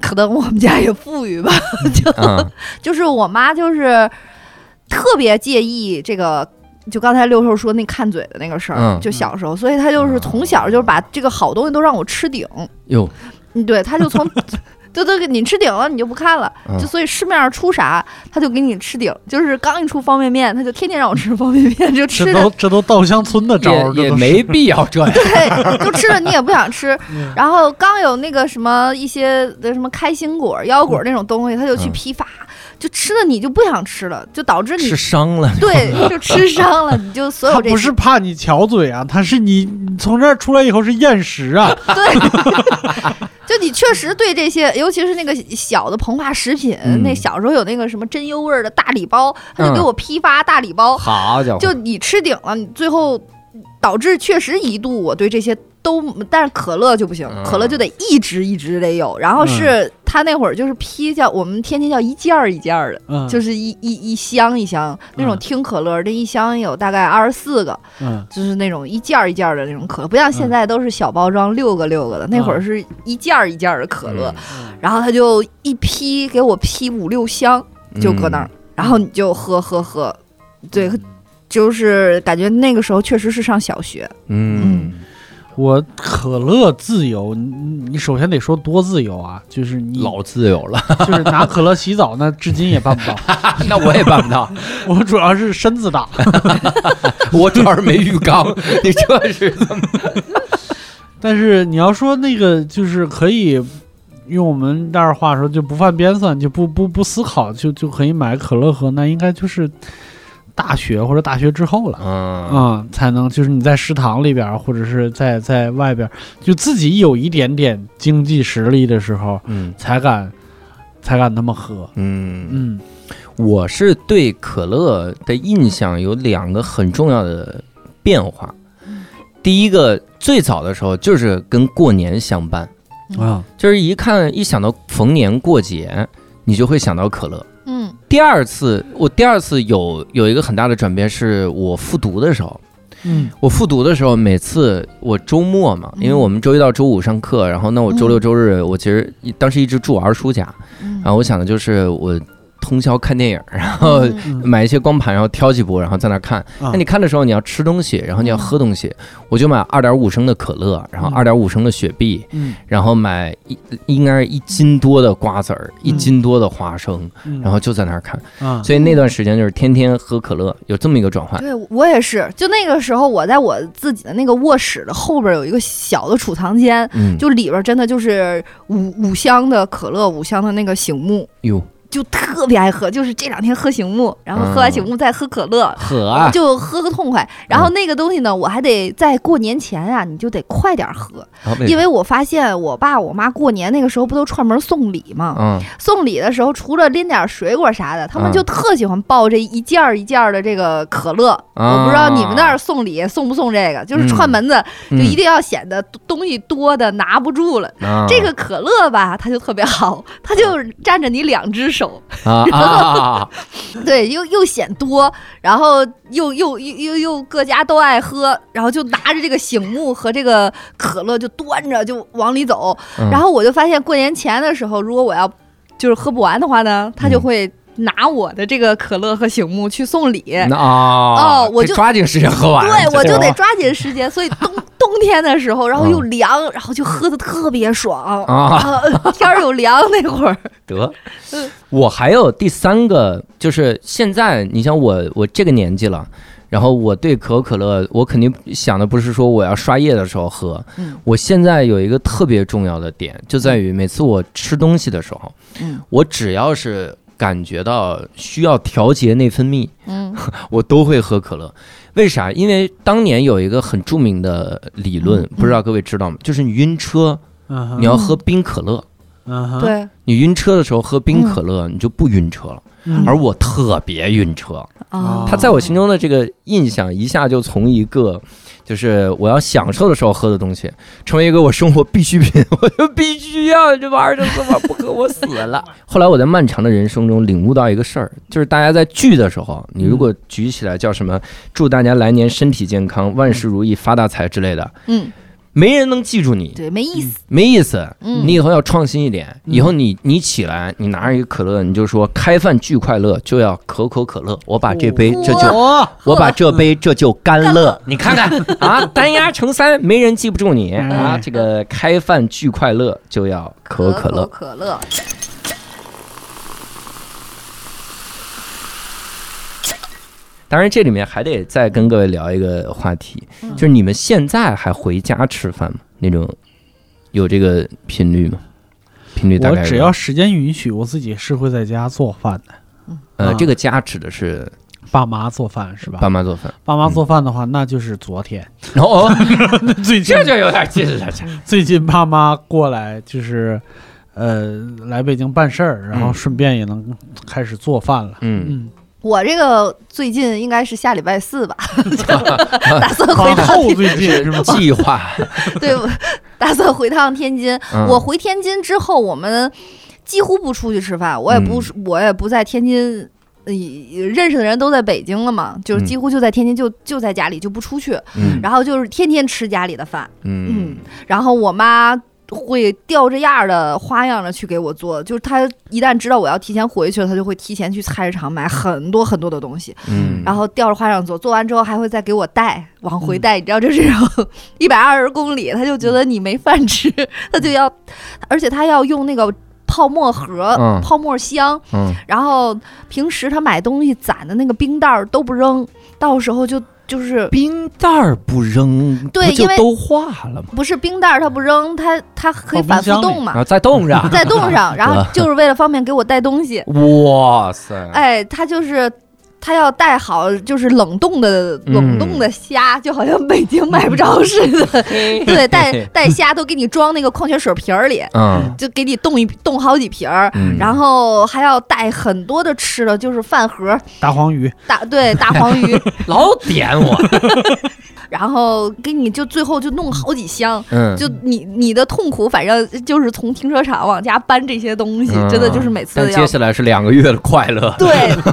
可能我们家也富裕吧，就、嗯。就是我妈就是特别介意这个。就刚才六兽说那看嘴的那个事儿，嗯。就小时候，所以她就是从小就是把这个好东西都让我吃顶，哟，嗯，对，他就从，对对，你吃顶了你就不看了，嗯。就所以市面上出啥，他就给你吃顶，就是刚一出方便面，他就天天让我吃方便面，就吃的这都这都稻香村的招儿，也没必要这样。对，就吃了你也不想吃，嗯。然后刚有那个什么一些的什么开心果、腰果那种东西，他就去嗯。批发，就吃了你就不想吃了，就导致你吃伤了。对就吃伤了，你就所有这他不是怕你巧嘴啊，他是你你从这儿出来以后是厌食啊，对，就你确实对这些，尤其是那个小的膨化食品，嗯。那小时候有那个什么真优味儿的大礼包，他就给嗯。我批发大礼包，好家伙，就你吃顶了，你最后导致确实一度我对这些都，但是可乐就不行，嗯。可乐就得一直一直得有。然后是他那会儿就是批叫我们天津叫一件儿一件儿的，嗯，就是一一一箱一箱那种嗯。听可乐，这一箱有大概二十四个，嗯就是那种一件儿一件儿的那种可乐，不像现在都是小包装六个六个的，那会儿是一件儿一件儿的可乐。嗯。然后他就一批给我批五六箱，就搁那儿，然后你就喝喝喝，对，就是感觉那个时候确实是上小学，嗯，我可乐自由，你你首先得说多自由啊，就是你老自由了，就是拿可乐洗澡，那至今也办不到。那我也办不到，我主要是身子大，我主要是没浴缸，你这是怎么？但是你要说那个就是可以用我们那儿话说，就不犯边算，就不不不思考，就就可以买可乐喝，那应该就是大学或者大学之后了。嗯嗯，才能就是你在食堂里边儿，或者是在在外边儿，就自己有一点点经济实力的时候，嗯才敢才敢那么喝。嗯，嗯我是对可乐的印象有两个很重要的变化。第一个，最早的时候就是跟过年相伴，啊，就是一看一想到逢年过节，你就会想到可乐。嗯第二次，我第二次有有一个很大的转变，是我复读的时候。嗯。我复读的时候，每次我周末嘛，因为我们周一到周五上课，然后那我周六周日，我其实当时一直住二叔家，嗯。然后我想的就是我通宵看电影，然后嗯买一些光盘，然后挑几部，然后在那看。啊。那你看的时候，你要吃东西，然后你要喝东西，我就买二点五升的可乐，然后嗯。二点五升的雪碧，嗯。然后买一应该是一斤多的瓜子儿，一斤多的花生，嗯，然后就在那儿看。啊，所以那段时间就是天天喝可乐，有这么一个转换。对我也是，就那个时候，我在我自己的那个卧室的后边有一个小的储藏间，嗯，就里边真的就是五五箱的可乐，五箱的那个醒目，哟就特别爱喝。就是这两天喝醒目，然后喝完醒目再喝可乐，就喝个痛快。然后那个东西呢，我还得在过年前啊，你就得快点喝，因为我发现我爸我妈过年那个时候不都串门送礼吗？嗯送礼的时候，除了拎点水果啥的，他们嗯就特喜欢抱这一件一件的这个可乐。啊我不知道你们那儿送礼送不送这个，就是串门子就一定要显得东西多的拿不住了。这个可乐吧，它就特别好，它就占着你两只手，啊啊啊，对，又又显多，然后又又又又又各家都爱喝，然后就拿着这个醒目和这个可乐就端着就往里走，嗯。然后我就发现过年前的时候，如果我要就是喝不完的话呢，他就嗯。会拿我的这个可乐和醒目去送礼。哦哦我就抓紧时间喝完，对，我就得抓紧时间，所以冬冬天的时候，然后又凉，然后就喝的特别爽。啊。啊，天儿又凉那会儿，得。嗯。我还有第三个，就是现在你像我我这个年纪了。然后我对可口可乐，我肯定想的不是说我要刷夜的时候喝，嗯。我现在有一个特别重要的点，就在于每次我吃东西的时候，嗯。我只要是感觉到需要调节内分泌，嗯。我都会喝可乐。为啥？因为当年有一个很著名的理论，嗯不知道各位知道吗？就是你晕车，嗯你要喝冰可乐。嗯，对，你晕车的时候喝冰可乐，你就不晕车了。嗯。而我特别晕车，啊，它在我心中的这个印象一下就从一个就是我要享受的时候喝的东西，成为一个我生活必需品，我就必须要这玩意儿，这玩意儿不喝我死了。后来我在漫长的人生中领悟到一个事儿，就是大家在聚的时候，你如果举起来叫什么“祝大家来年身体健康、万事如意、发大财”之类的，嗯，没人能记住你，对，没意思，没意思。嗯，你以后要创新一点，嗯。以后你你起来，你拿着一个可乐，你就说开饭巨快乐，就要可口可乐。我把这杯这就哦，我把这杯这就干乐干乐，你看看。啊，单压成三，没人记不住你。啊。哎这个开饭巨快乐就要可口可乐。可乐，当然，这里面还得再跟各位聊一个话题，嗯就是你们现在还回家吃饭吗？那种有这个频率吗？频率大概我只要时间允许，我自己是会在家做饭的。呃，啊这个家指的是爸妈做饭是吧？爸妈做饭。爸妈做饭的话，那就是昨天。哦，最近这就有点近了，这最近爸妈过来，就是呃来北京办事儿，然后嗯顺便也能开始做饭了。嗯，嗯，我这个最近应该是下礼拜四吧，打算回趟往后最近是吗？计划。对，我 打算回趟天津。嗯。我回天津之后，我们几乎不出去吃饭，我也不是，我也不在天津。呃认识的人都在北京了嘛，就是嗯。几乎就在天津就，就在家里就不出去，嗯。然后就是天天吃家里的饭，嗯。嗯，然后我妈会吊着样儿的花样的去给我做，就是他一旦知道我要提前回去了，他就会提前去菜市场买很多很多的东西，嗯，然后吊着花样做，做完之后还会再给我带往回嗯。带，你知道这是 一百二十公里，他就觉得你没饭吃，他就要，而且他要用那个泡沫盒、嗯。泡沫箱，嗯。然后平时他买东西攒的那个冰袋儿都不扔，到时候就就是冰袋儿不扔，对因为都化了吗？不是冰袋儿，它不扔，它它可以反复冻嘛然，后再冻上，再冻上，然后 就是为了方便给我带东西。哇塞！哎，它就是。它要带好，就是冷冻的嗯冷冻的虾，就好像北京买不着似的。对，带带虾都给你装那个矿泉水瓶儿里，嗯。就给你冻一冻好几瓶儿。嗯，然后还要带很多的吃的，就是饭盒、大黄鱼，大对大黄鱼，老点我，然后给你就最后就弄好几箱。嗯，就你你的痛苦，反正就是从停车场往家搬这些东西，嗯真的就是每次但接下来是两个月的快乐。对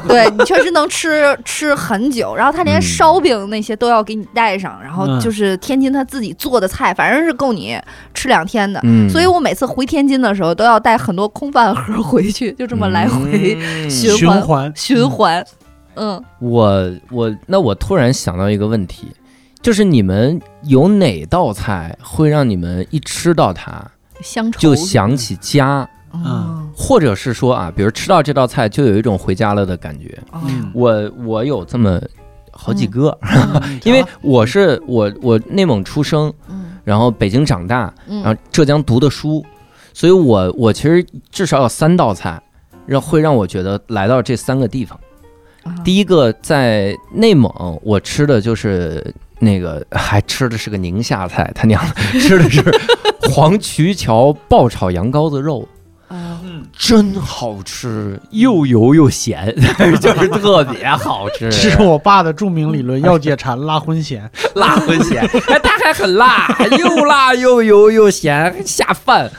对，你确实能吃吃很久。然后他连嗯烧饼那些都要给你带上，然后嗯就是天津他自己做的菜，反正是够你吃两天的。嗯，所以我每次回天津的时候都要带很多空饭盒回去，就这么来回嗯 循环循环循环。嗯，我我那我突然想到一个问题，就是你们有哪道菜会让你们一吃到它乡愁。就想起家，嗯。或者是说啊，比如吃到这道菜就有一种回家了的感觉？嗯。我我有这么好几个，嗯。因为我是我我内蒙出生，嗯。然后北京长大，然后嗯浙江读的书，所以我我其实至少有三道菜，让会让我觉得来到这三个地方。啊。第一个在内蒙，我吃的就是那个，还吃的是个宁夏菜，他娘的，吃的是 黄渠桥爆炒羊羔子肉，啊嗯，真好吃，又油又咸，就是特别好吃，这是我爸的著名理论：要解馋，辣荤咸。辣荤咸，哎，他还很辣，又辣又油又咸，下饭，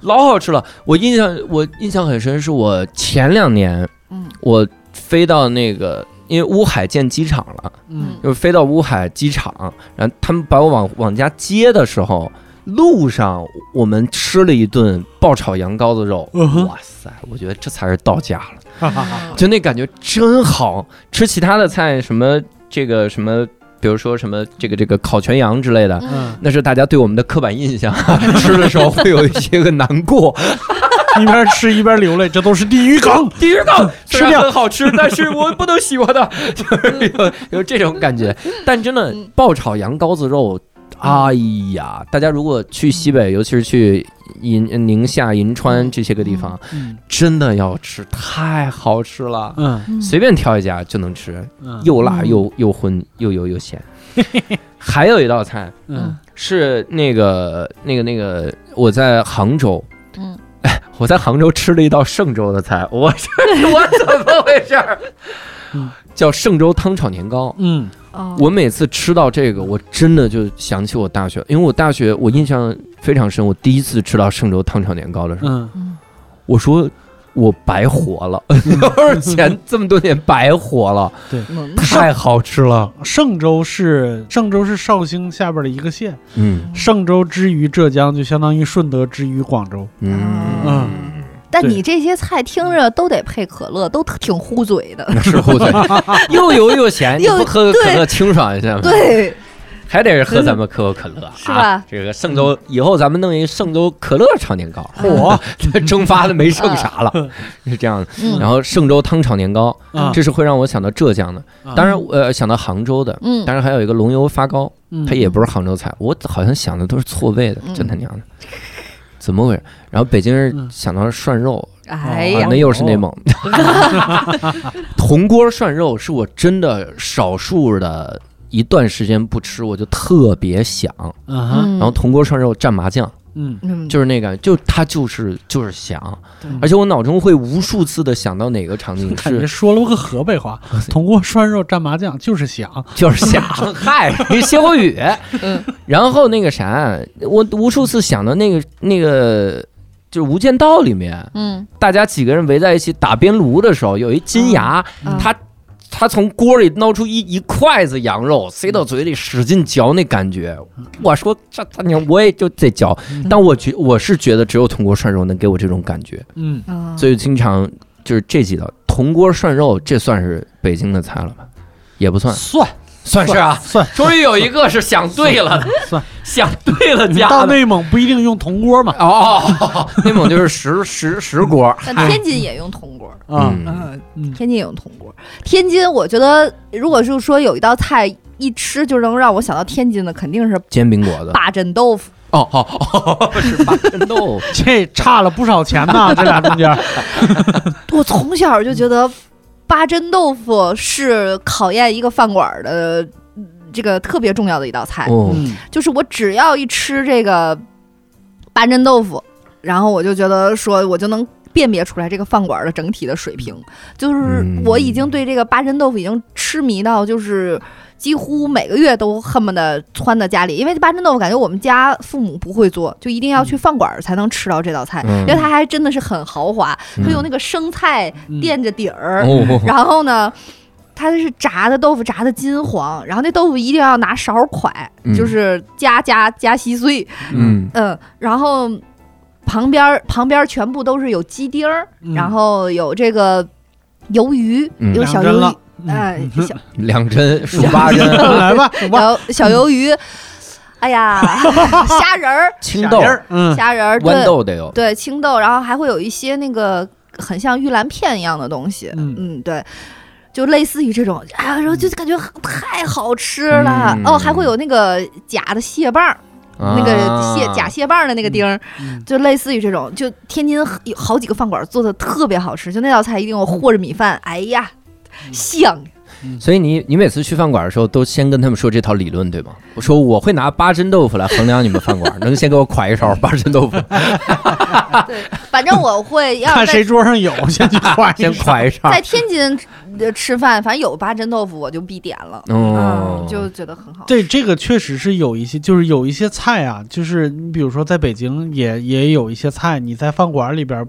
老好吃了。我印象我印象很深，是我前两年嗯我飞到那个，因为乌海建机场了，嗯就是飞到乌海机场，然后他们把我往往家接的时候，路上我们吃了一顿爆炒羊羔子肉，嗯哇塞，我觉得这才是到家了，哈哈哈。就那感觉真好吃。其他的菜什么这个什么，比如说什么这个这个烤全羊之类的。那是大家对我们的刻板印象，吃的时候会有一些个难过。一边吃一边流泪，这都是地狱梗。第一个吃虽然掉很好吃，但是我不能喜欢它，就是有有这种感觉。但真的嗯爆炒羊羔子肉，哎呀，大家如果去西北，尤其是去银宁夏、银川这些个地方，嗯真的要吃，太好吃了。嗯嗯随便挑一家就能吃，嗯又辣嗯又又荤又油又咸。还有一道菜嗯是那个那个那个，我在杭州，嗯 我在杭州吃了一道嵊州的菜，我这 我怎么回事儿嗯？叫嵊州汤炒年糕。嗯哦我每次吃到这个，我真的就想起我大学，因为我大学我印象非常深。我第一次吃到嵊州汤炒年糕的时候，我说我白活了，就是前这么多年白活了，对。太好吃了。嵊州是嵊州是绍兴下边的一个县，嗯。嵊州之于浙江，就相当于顺德之于广州。嗯。嗯。对但你这些菜听着都得配可乐，都挺糊嘴的。那是糊嘴，又油又咸，你又不喝个可乐清爽一下吗？对，还得是喝咱们可口可乐，是吧？啊？这个嵊州以后咱们弄一嵊州可乐炒年糕，嚯，蒸发的没剩啥了，是这样的。嗯。然后嵊州汤炒年糕，啊。这是会让我想到浙江的，当然呃想到杭州的，嗯。当然还有一个龙油发糕，嗯。它也不是杭州菜，我好像想的都是错位的，嗯。真他娘的，怎么回事？然后北京人嗯。想到涮肉，哎呀，啊那又是内蒙。铜锅涮肉是我真的少数的一段时间不吃，我就特别想。嗯。然后铜锅涮肉蘸麻酱，嗯。嗯。就是那个，就他就是就是想，而且我脑中会无数次的想到哪个场景 感觉是说了个河北话，铜锅涮肉蘸麻酱就是想。就是想，嗨，歇后语。嗯。然后那个啥，我无数次想到那个那个，就是《无间道》里面，嗯。大家几个人围在一起打边炉的时候，有一金牙，嗯。他他从锅里捞出一一筷子羊肉，塞到嘴里使劲嚼，那感觉，我说这他娘我也就得嚼，但我觉我是觉得只有铜锅涮肉能给我这种感觉，嗯。嗯，所以经常就是这几道铜锅涮肉，这算是北京的菜了吧？也不算，算算是啊。算。终于有一个是想对了的，算 想对了你家。到内蒙不一定用铜锅嘛？哦，内蒙就是石石石锅，但天津也用铜锅。啊，嗯嗯，嗯天津也用铜锅。天津，我觉得如果是说有一道菜一吃就能让我想到天津的，肯定是煎饼果子。八珍豆腐。哦哦哦，是八珍豆腐。这差了不少钱呐，这俩中间。我从小就觉得八珍豆腐是考验一个饭馆的嗯这个特别重要的一道菜。就是我只要一吃这个八珍豆腐，然后我就觉得说我就能辨别出来这个饭馆的整体的水平。就是嗯我已经对这个八珍豆腐已经痴迷到，就是几乎每个月都恨不得窜到家里，因为八珍豆腐感觉我们家父母不会做，就一定要去饭馆才能吃到这道菜，嗯。因为它还真的是很豪华，它用那个生菜嗯垫着底儿，哦，然后呢，它是炸的豆腐，炸的金黄，然后那豆腐一定要拿勺蒯，嗯。就是夹夹夹稀碎，嗯。嗯，然后旁边儿旁边儿全部都是有鸡丁儿，嗯。然后有这个鱿鱼，嗯。有小鱿鱼哎，两针数八针，来吧，小小鱿鱼，哎呀，虾仁儿，青豆、嗯，虾仁儿，豌对豆得有。对，青豆，然后还会有一些那个很像玉兰片一样的东西，嗯嗯，对。就类似于这种，哎呀，然后就感觉太好吃了、嗯哦，还会有那个假的蟹棒儿，那个蟹啊假蟹棒儿的那个丁儿，嗯就类似于这种，就天津有好几个饭馆做的特别好吃，就那道菜一定要和着米饭，哎呀，香！所以你你每次去饭馆的时候，都先跟他们说这套理论，对吗？我说我会拿八珍豆腐来衡量你们饭馆，能先给我㧟一勺八珍豆腐，对，反正我会要看谁桌上有，先去换先㧟一勺。在天津呃吃饭，反正有八珍豆腐我就必点了，哦嗯，就觉得很好。对，这个确实是有一些，就是有一些菜啊，就是你比如说在北京也也有一些菜，你在饭馆里边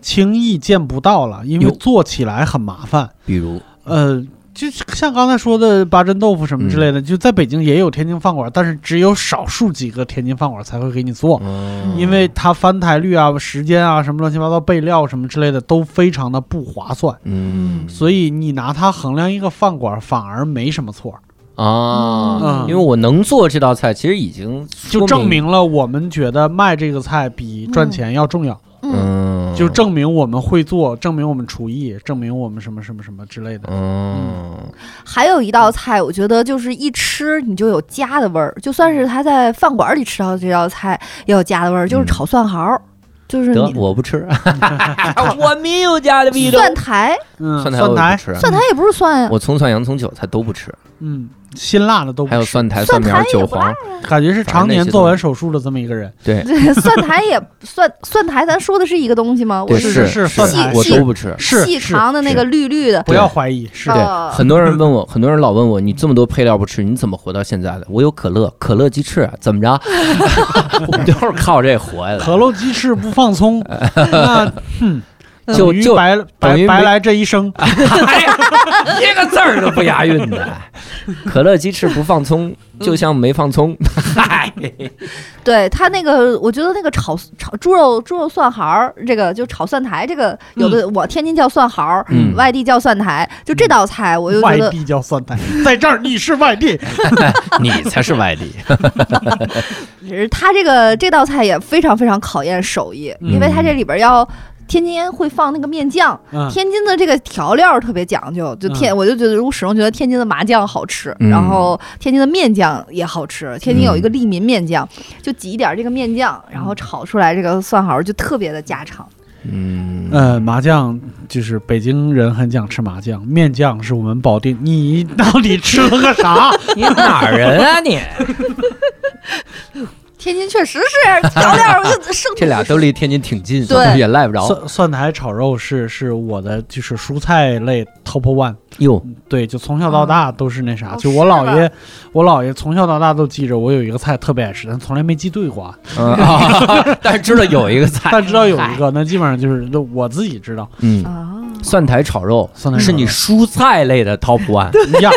轻易见不到了，因为做起来很麻烦。比如呃，就像刚才说的八珍豆腐什么之类的，就在北京也有天津饭馆，但是只有少数几个天津饭馆才会给你做。嗯。因为它翻台率啊、时间啊、什么乱七八糟备料什么之类的都非常的不划算，嗯。所以你拿它衡量一个饭馆反而没什么错。啊，嗯。因为我能做这道菜，其实已经就证明了我们觉得卖这个菜比赚钱要重要，嗯，嗯，就证明我们会做，证明我们厨艺，证明我们什么什么什么之类的。嗯。还有一道菜，我觉得就是一吃你就有家的味儿，就算是他在饭馆里吃到这道菜也有家的味儿，就是炒蒜毫儿，就是得你我不吃 我没有家的味道。蒜苔，嗯，蒜苔蒜苔，我也不吃，蒜苔也不是蒜呀，我葱蒜洋葱韭菜都不吃，嗯，辛辣的都不吃，还有蒜苔、蒜苗、也不韭黄，感觉是常年做完手术的这么一个人。对 对，蒜苔也蒜蒜苔，咱说的是一个东西吗？我对是是是蒜苔我都不吃。是是细长的那个绿绿的，不要怀疑，是很多人问我，很多人老问我，你这么多配料不吃，你怎么活到现在的？我有可乐，可乐鸡翅，怎么着？我们都是靠这活的。可乐鸡翅不放葱，那哼，就就等于白白白来这一生。哎呀，一个字儿都不押韵的。可乐鸡翅不放葱，就像没放葱。嗨，对他那个，我觉得那个炒炒猪肉猪肉蒜毫儿，这个就炒蒜苔，这个有的我天津叫蒜毫儿，嗯外地叫蒜苔，就这道菜我就觉得外地叫蒜苔，在这儿你是外地，你才是外地。只是它这个这道菜也非常非常考验手艺，嗯因为他这里边要。天津会放那个面酱，嗯天津的这个调料特别讲究，就天、我就觉得，我始终觉得天津的麻酱好吃，嗯然后天津的面酱也好吃。天津有一个利民面酱，就挤一点这个面酱，然后炒出来这个蒜毫就特别的家常。嗯，呃，麻酱就是北京人很讲吃麻酱，面酱是我们保定。你到底吃了个啥？你哪儿人啊你？天津确实是调料，我就生 这俩都离天津挺近，对也赖不着。蒜蒜苔炒肉是是我的就是蔬菜类 top one。哟，对，就从小到大都是那啥。哦就我姥爷，我姥爷从小到大都记着我有一个菜特别爱吃，但从来没记对过 但是知道有一个菜，但知道有一个，那基本上就是就我自己知道。嗯，啊。蒜苔炒肉蒜苔炒肉是你蔬菜类的 top one。一样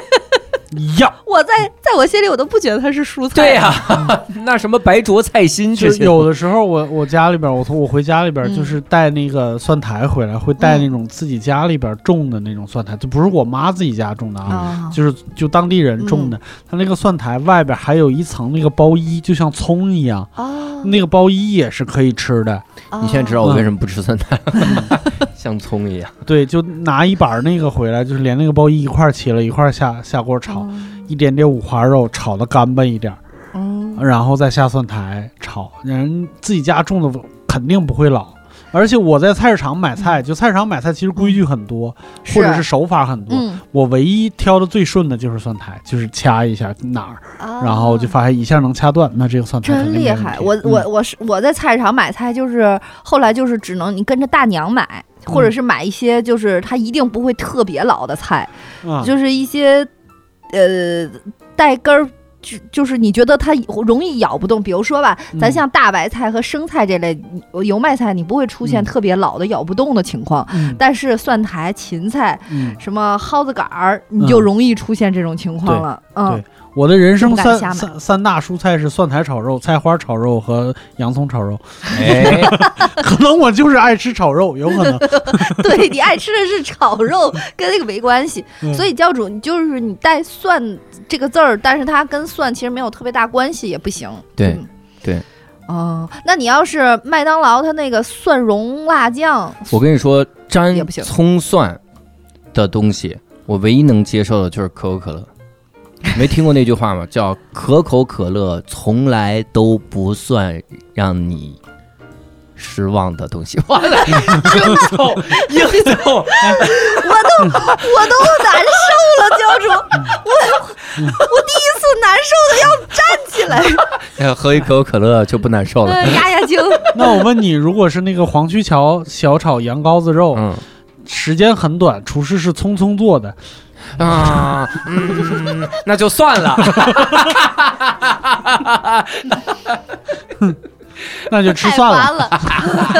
一样，我在在我心里，我都不觉得它是蔬菜。对呀、那什么白灼菜心就这些。有的时候我我家里边，我从我回家里边嗯。就是带那个蒜苔回来，会带那种自己家里边种的那种蒜苔，就不是我妈自己家种的啊。啊，就是就当地人种的，它那个蒜苔外边还有一层那个包衣，就像葱一样，啊，那个包衣也是可以吃的。你现在知道我为什么不吃蒜苔了，像葱一样。对，就拿一板儿那个回来，就是连那个包衣一块儿切了，一块儿下下锅炒，哦一点点五花肉炒的干巴一点儿，嗯，然后再下蒜苔炒。人自己家种的肯定不会老，而且我在菜市场买菜，就菜市场买菜其实规矩很多，或者是手法很多。嗯，我唯一挑的最顺的就是蒜苔，就是掐一下哪儿，啊然后就发现一下能掐断，那这个蒜苔真厉害！我我嗯我是我在菜市场买菜，就是后来就是只能你跟着大娘买，或者是买一些就是它一定不会特别老的菜，嗯就是一些呃带根儿。就就是你觉得它容易咬不动，比如说吧，咱嗯。像大白菜和生菜这类你油麦菜，你不会出现嗯。特别老的咬不动的情况，嗯。但是蒜苔、芹菜、嗯，什么蒿子杆儿，你就嗯容易出现这种情况了。嗯对，我的人生三三三大蔬菜是蒜苔炒肉、菜花炒肉和洋葱炒肉。哎，可能我就是爱吃炒肉，有可能。对你爱吃的是炒肉，跟那个没关系。嗯所以教主，你就是你带“蒜”这个字儿，但是它跟蒜其实没有特别大关系，也不行。对嗯对。哦，那你要是麦当劳它那个蒜蓉辣酱，我跟你说，沾也不行葱蒜的东西，我唯一能接受的就是可口可乐。没听过那句话吗？叫可口可乐从来都不算让你失望的东西。完了，硬凑硬凑，我都我都难受了，教主，我我第一次难受的要站起来，哎喝一可口可乐就不难受了。嗯压压惊。那我问你，如果是那个黄曲桥小炒羊羔子肉，嗯时间很短，厨师是匆匆做的，啊，嗯，那就算了。那就吃太算了。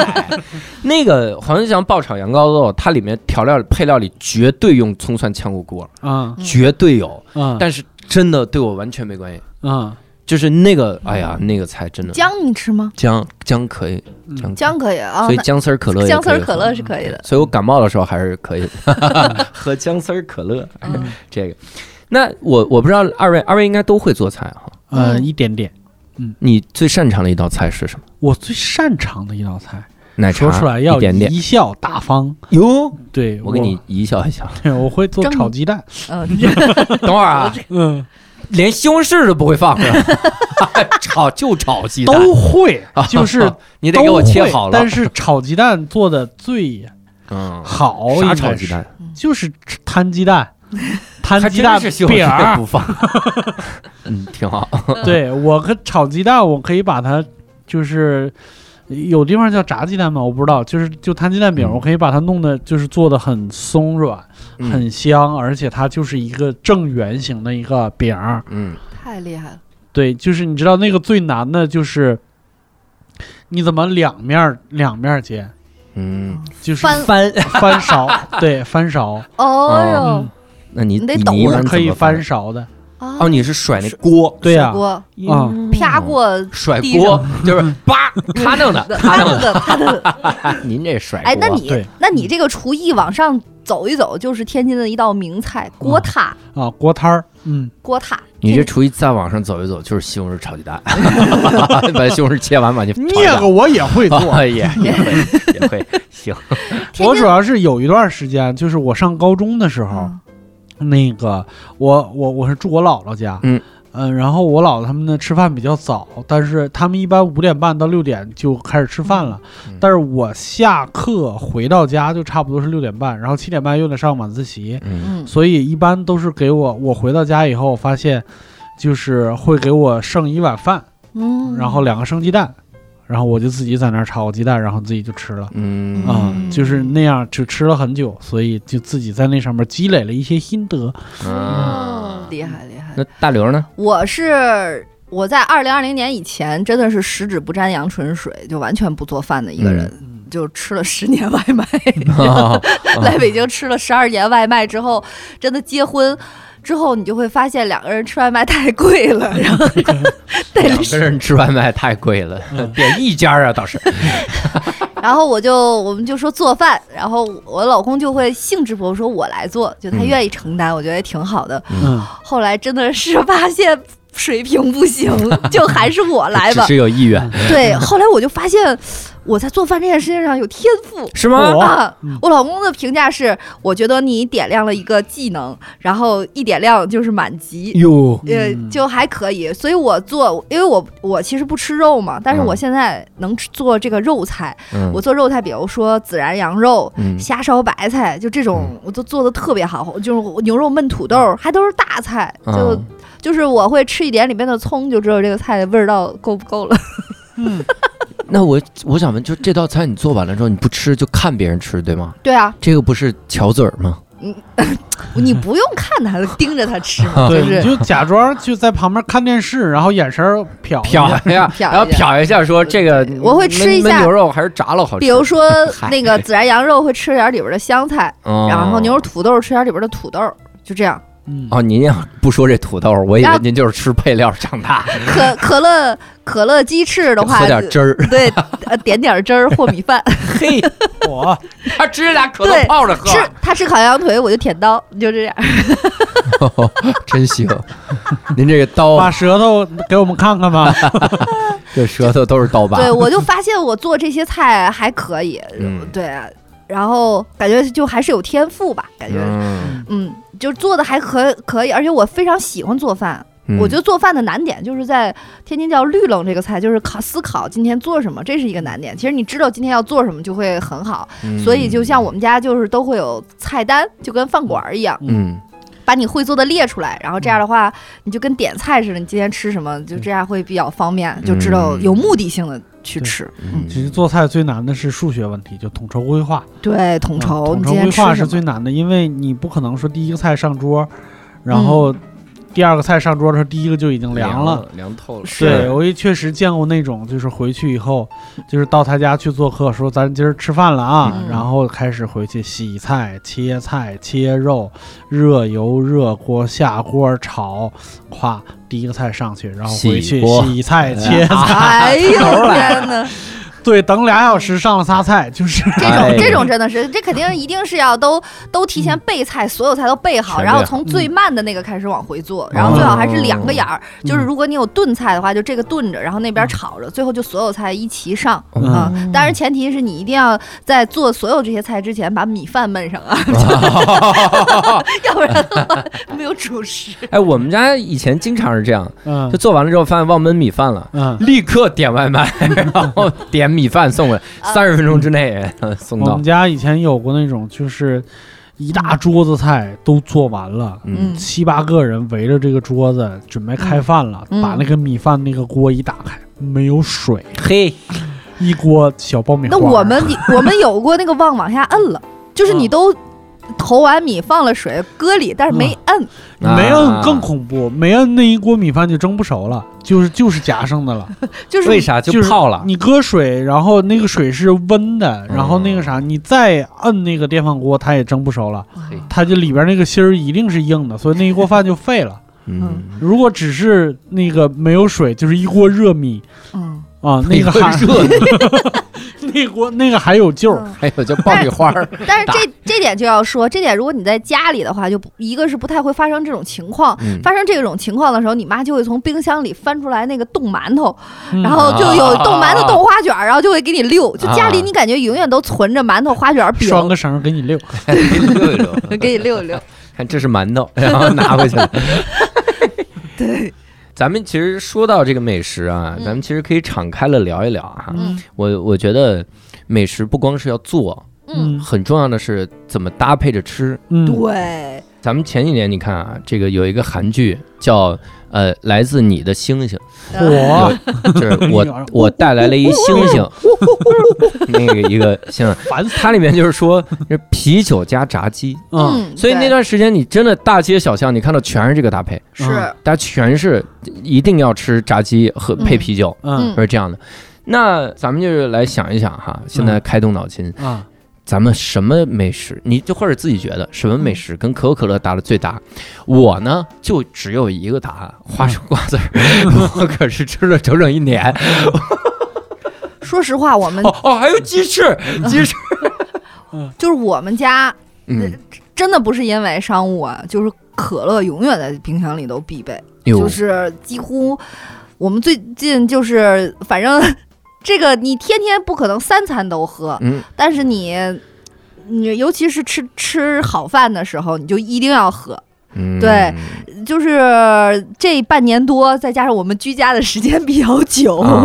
那个黄金祥爆炒羊羔肉，它里面调料配料里绝对用葱蒜炝过锅，啊嗯绝对有。嗯但是真的对我完全没关系，嗯就是那个，哎呀，那个菜真的姜你吃吗？姜姜可以，嗯姜姜可以啊，所以姜丝儿可乐姜丝儿可乐是可以的。所以我感冒的时候还是可以的 喝姜丝儿可乐。嗯这个，那我我不知道二位二位应该都会做菜哈。呃，嗯一点点。嗯你最擅长的一道菜是什么？我最擅长的一道菜，奶茶说出来要一点点贻笑大方。哟，对我给你，贻笑一笑。对 我会做炒鸡蛋。嗯，等会儿啊，嗯，连西红柿都不会放是吧？炒就炒鸡蛋，都会，就是你得给我切好了。但是炒鸡蛋做的最嗯，好，啥？炒鸡蛋？就是摊鸡蛋，摊鸡蛋饼儿不。放。嗯，挺好。对我和炒鸡蛋，我可以把它就是有地方叫炸鸡蛋吗？我不知道，就是就摊鸡蛋饼，嗯我可以把它弄的就是做的很松软，嗯很香，而且它就是一个正圆形的一个饼儿。嗯太厉害了。对，就是你知道那个最难的就是你怎么两面儿两面儿煎，嗯，就是翻翻。翻勺，对，翻勺，哦那你你得抖你你一般可以翻勺的，哦，你是甩那锅，对呀、锅。啊。啪过甩锅，就是 叭，他弄的，他他弄的。的他的。您这甩锅，哎，那你那你这个厨艺往上走一走，就是天津的一道名菜锅塌。啊，锅摊儿，嗯，锅塌，你这厨艺再往上走一走，就是西红柿炒鸡蛋，把西红柿切完把你那个我也会做。哦也也会也会行，我主要是有一段时间，就是我上高中的时候，嗯那个我我我是住我姥姥家，嗯。嗯然后我姥姥他们呢吃饭比较早，但是他们一般五点半到六点就开始吃饭了，嗯但是我下课回到家就差不多是六点半，然后七点半又得上晚自习，所以一般都是给我我回到家以后发现，就是会给我剩一碗饭，嗯，然后两个生鸡蛋。然后我就自己在那儿炒鸡蛋，然后自己就吃了。嗯啊、嗯就是那样，就吃了很久，所以就自己在那上面积累了一些心得。嗯，厉害厉害。那大刘呢？我是我在二零二零年以前真的是十指不沾阳春水，就完全不做饭的一个人，就吃了十年外卖。来北京吃了十二年外卖之后，真的结婚之后，你就会发现两个人吃外卖太贵了，然后得 两个人吃外卖太贵了，点一家啊倒是。然后我就我们就说做饭，然后我老公就会兴致勃勃说我来做，就他嗯愿意承担，我觉得也挺好的。嗯，后来真的是发现水平不行，就还是我来吧只。是有意愿。对，后来我就发现我在做饭这件事情上有天赋。是吗？我啊嗯，我老公的评价是，我觉得你点亮了一个技能，然后一点亮就是满级，哟，呃，嗯就还可以。所以我做，因为我我其实不吃肉嘛，但是嗯我现在能吃做这个肉菜，嗯我做肉菜，比如说孜然羊肉。嗯虾烧白菜，就这种我都做的特别好，就是牛肉焖土豆，还都是大菜，就、嗯就是我会吃一点里面的葱，就知道这个菜的味道够不够了。嗯，那我我想问，就这道菜你做完了之后，你不吃就看别人吃，对吗？对啊，这个不是巧嘴儿吗？你不用看他，盯着他吃嘛，对，就是你就假装就在旁边看电视，然后眼神儿瞟一下瞟一下，然后瞟一下，说这个我会吃一下牛肉还是炸了好吃。比如说 那个孜然羊肉会吃点里边的香菜，哦，然后牛肉土豆吃点里边的土豆，就这样。嗯，哦，您要不说这土豆，我以为您就是吃配料长大，可可乐可乐鸡翅的话，喝点汁儿。对，呃，点点汁儿和米饭。嘿，我 他直接拿可乐对泡着喝，吃他吃烤羊腿，我就舔刀，就这样。真行。您这个刀把，舌头给我们看看吧。这舌头都是刀疤。对，我就发现我做这些菜还可以，嗯对，然后感觉就还是有天赋吧，感觉，嗯，嗯，就做的还可可以，而且我非常喜欢做饭。嗯我觉得做饭的难点就是在天津叫绿冷这个菜，就是考思考今天做什么，这是一个难点。其实你知道今天要做什么就会很好，嗯所以就像我们家就是都会有菜单，就跟饭馆儿一样，嗯把你会做的列出来，然后这样的话你就跟点菜似的，你今天吃什么，就这样会比较方便，就知道有目的性的去吃。嗯其实做菜最难的是数学问题，就统筹规划。对，统嗯筹，你统筹规划是？最难的，因为你不可能说第一个菜上桌，嗯然后第二个菜上桌的时候，第一个就已经凉了。了，凉透了。对，我也确实见过那种，就是回去以后，就是到他家去做客，说咱今儿吃饭了啊，嗯然后开始回去洗菜、切菜、切肉，热油热锅下锅炒，咵，第一个菜上去，然后回去洗菜、切菜，哎呦 天哪！对，等俩小时上了仨菜，就是这哎种这种真的是，这肯定一定是要都都提前备菜，所有菜都备好，然后从最慢的那个开始往回做，然后最好还是两个眼儿，就是如果你有炖菜的话，就这个炖着，然后那边炒着，最后就所有菜一齐上嗯啊。当然前提是你一定要在做所有这些菜之前把米饭焖上啊，要不然的话没有主食。哎，我们家以前经常是这样，嗯。就做完了之后发现忘焖米饭了。嗯。立刻点外卖，然后点米饭送过来，啊三十分钟之内呃送到。我们。家以前有过那种，就是一大桌子菜都做完了，嗯，七八个人围着这个桌子准备开饭了，嗯。把那个米饭那个锅一打开，没有水，嘿，一锅小爆米花。那我们我们有过那个忘往下摁了，就是你嗯都投完米放了水搁里，但是没摁。没啊摁更恐怖，没摁那一锅米饭就蒸不熟了，就是就是夹生的了。就是为啥就泡了？你搁水，然后那个水是温的，嗯然后那个啥，你再摁那个电饭锅，它也蒸不熟了，嘿它就里边那个芯儿一定是硬的，所以那一锅饭就废了。嗯，如果只是那个没有水，就是一锅热米嗯，啊，那个还 热米，那锅那个还有救。嗯还有叫爆米花儿，但是这这点就要说，这点如果你在家里的话，就不一个是不太会发生这种情况。嗯发生这种情况的时候，你妈就会从冰箱里翻出来那个冻馒头，嗯然后就有冻馒头、啊冻花卷儿，然后就会给你溜。就家里啊你感觉永远都存着馒头、花卷儿饼，拴个绳儿给你溜。溜一溜，给你溜一溜。看这是馒头，然后拿回去了。对，咱们其实说到这个美食啊，嗯。咱们其实可以敞开了聊一聊哈。嗯。我我觉得美食不光是要做，嗯，很重要的是怎么搭配着吃。嗯，对，咱们前几年你看啊，这个有一个韩剧叫呃来自你的星星，我。就是 我我带来了一星星，那个一个星星，它里面就是说是啤酒加炸鸡，嗯，嗯，所以那段时间你真的大街小巷你看到全是这个搭配，是嗯大家全是一定要吃炸鸡和配啤酒，嗯是这样的。那咱们就是来想一想哈，现在开动脑筋，啊，咱们什么美食，你就或者自己觉得什么美嗯食跟可口可乐搭的最搭？我呢就只有一个答案，花生瓜子儿，我可是吃了整整一年。说实话，我们哦哦，还有鸡翅，鸡翅，就是我们家嗯，真的不是因为商务啊，就是可乐永远在冰箱里都必备，就是几乎我们最近就是反正这个你天天不可能三餐都喝，嗯。但是你，你尤其是吃吃好饭的时候，你就一定要喝。嗯，对就是这半年多，再加上我们居家的时间比较久，啊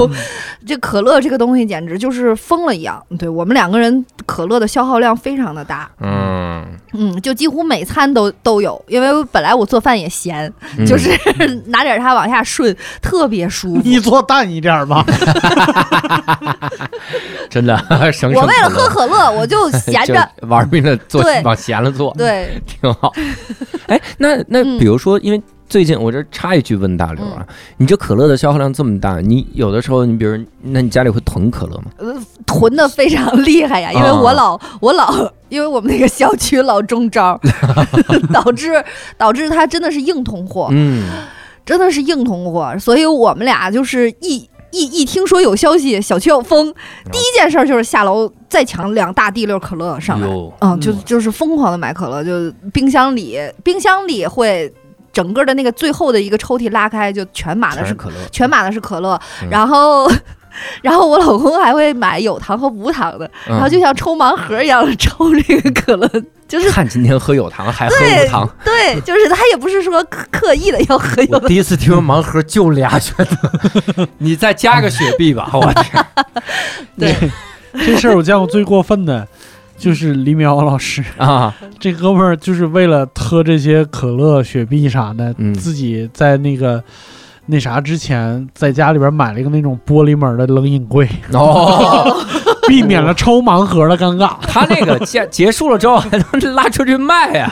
这可乐这个东西简直就是疯了一样。对我们两个人可乐的消耗量非常的大，嗯，嗯，就几乎每餐都都有。因为本来我做饭也咸，嗯就是 拿点它往下顺，特别舒服。你做淡一点吧。真的省省我为了喝可乐，我就 闲着。就玩命的做对往咸了做，对，挺好。哎，那那嗯比如说，因为最近我这插一句问大刘啊，嗯。你这可乐的消耗量这么大，你有的时候你比如，那你家里会囤可乐吗？囤的非常厉害呀，因为我老、我老，因为我们那个小区老中招，导致导致它真的是硬通货，嗯，真的是硬通货，所以我们俩就是一。一一听说有消息小区要封，第一件事儿就是下楼再抢两大地溜可乐上来，哟，嗯，就嗯就是疯狂的买可乐，就冰箱里冰箱里会整个的那个最后的一个抽屉拉开，就全码的是是可乐，全码的是可乐，嗯。然后。然后我老公还会买有糖和无糖的，然后嗯就像抽盲盒一样的抽这个可乐，就是看今天喝有糖还喝对无糖，对，就是他也不是说刻刻意的要喝有我第一次听说盲盒就俩选择，你再加个雪碧吧，我天，对，这事儿我见过最过分的，就是李淼老师，啊，这哥们儿就是为了喝这些可乐、雪碧啥的，嗯。自己在那个那啥之前，在家里边买了一个那种玻璃门的冷饮柜，哦，避免了抽盲盒的尴尬。他那个结 结束了之后还能拉出去卖呀、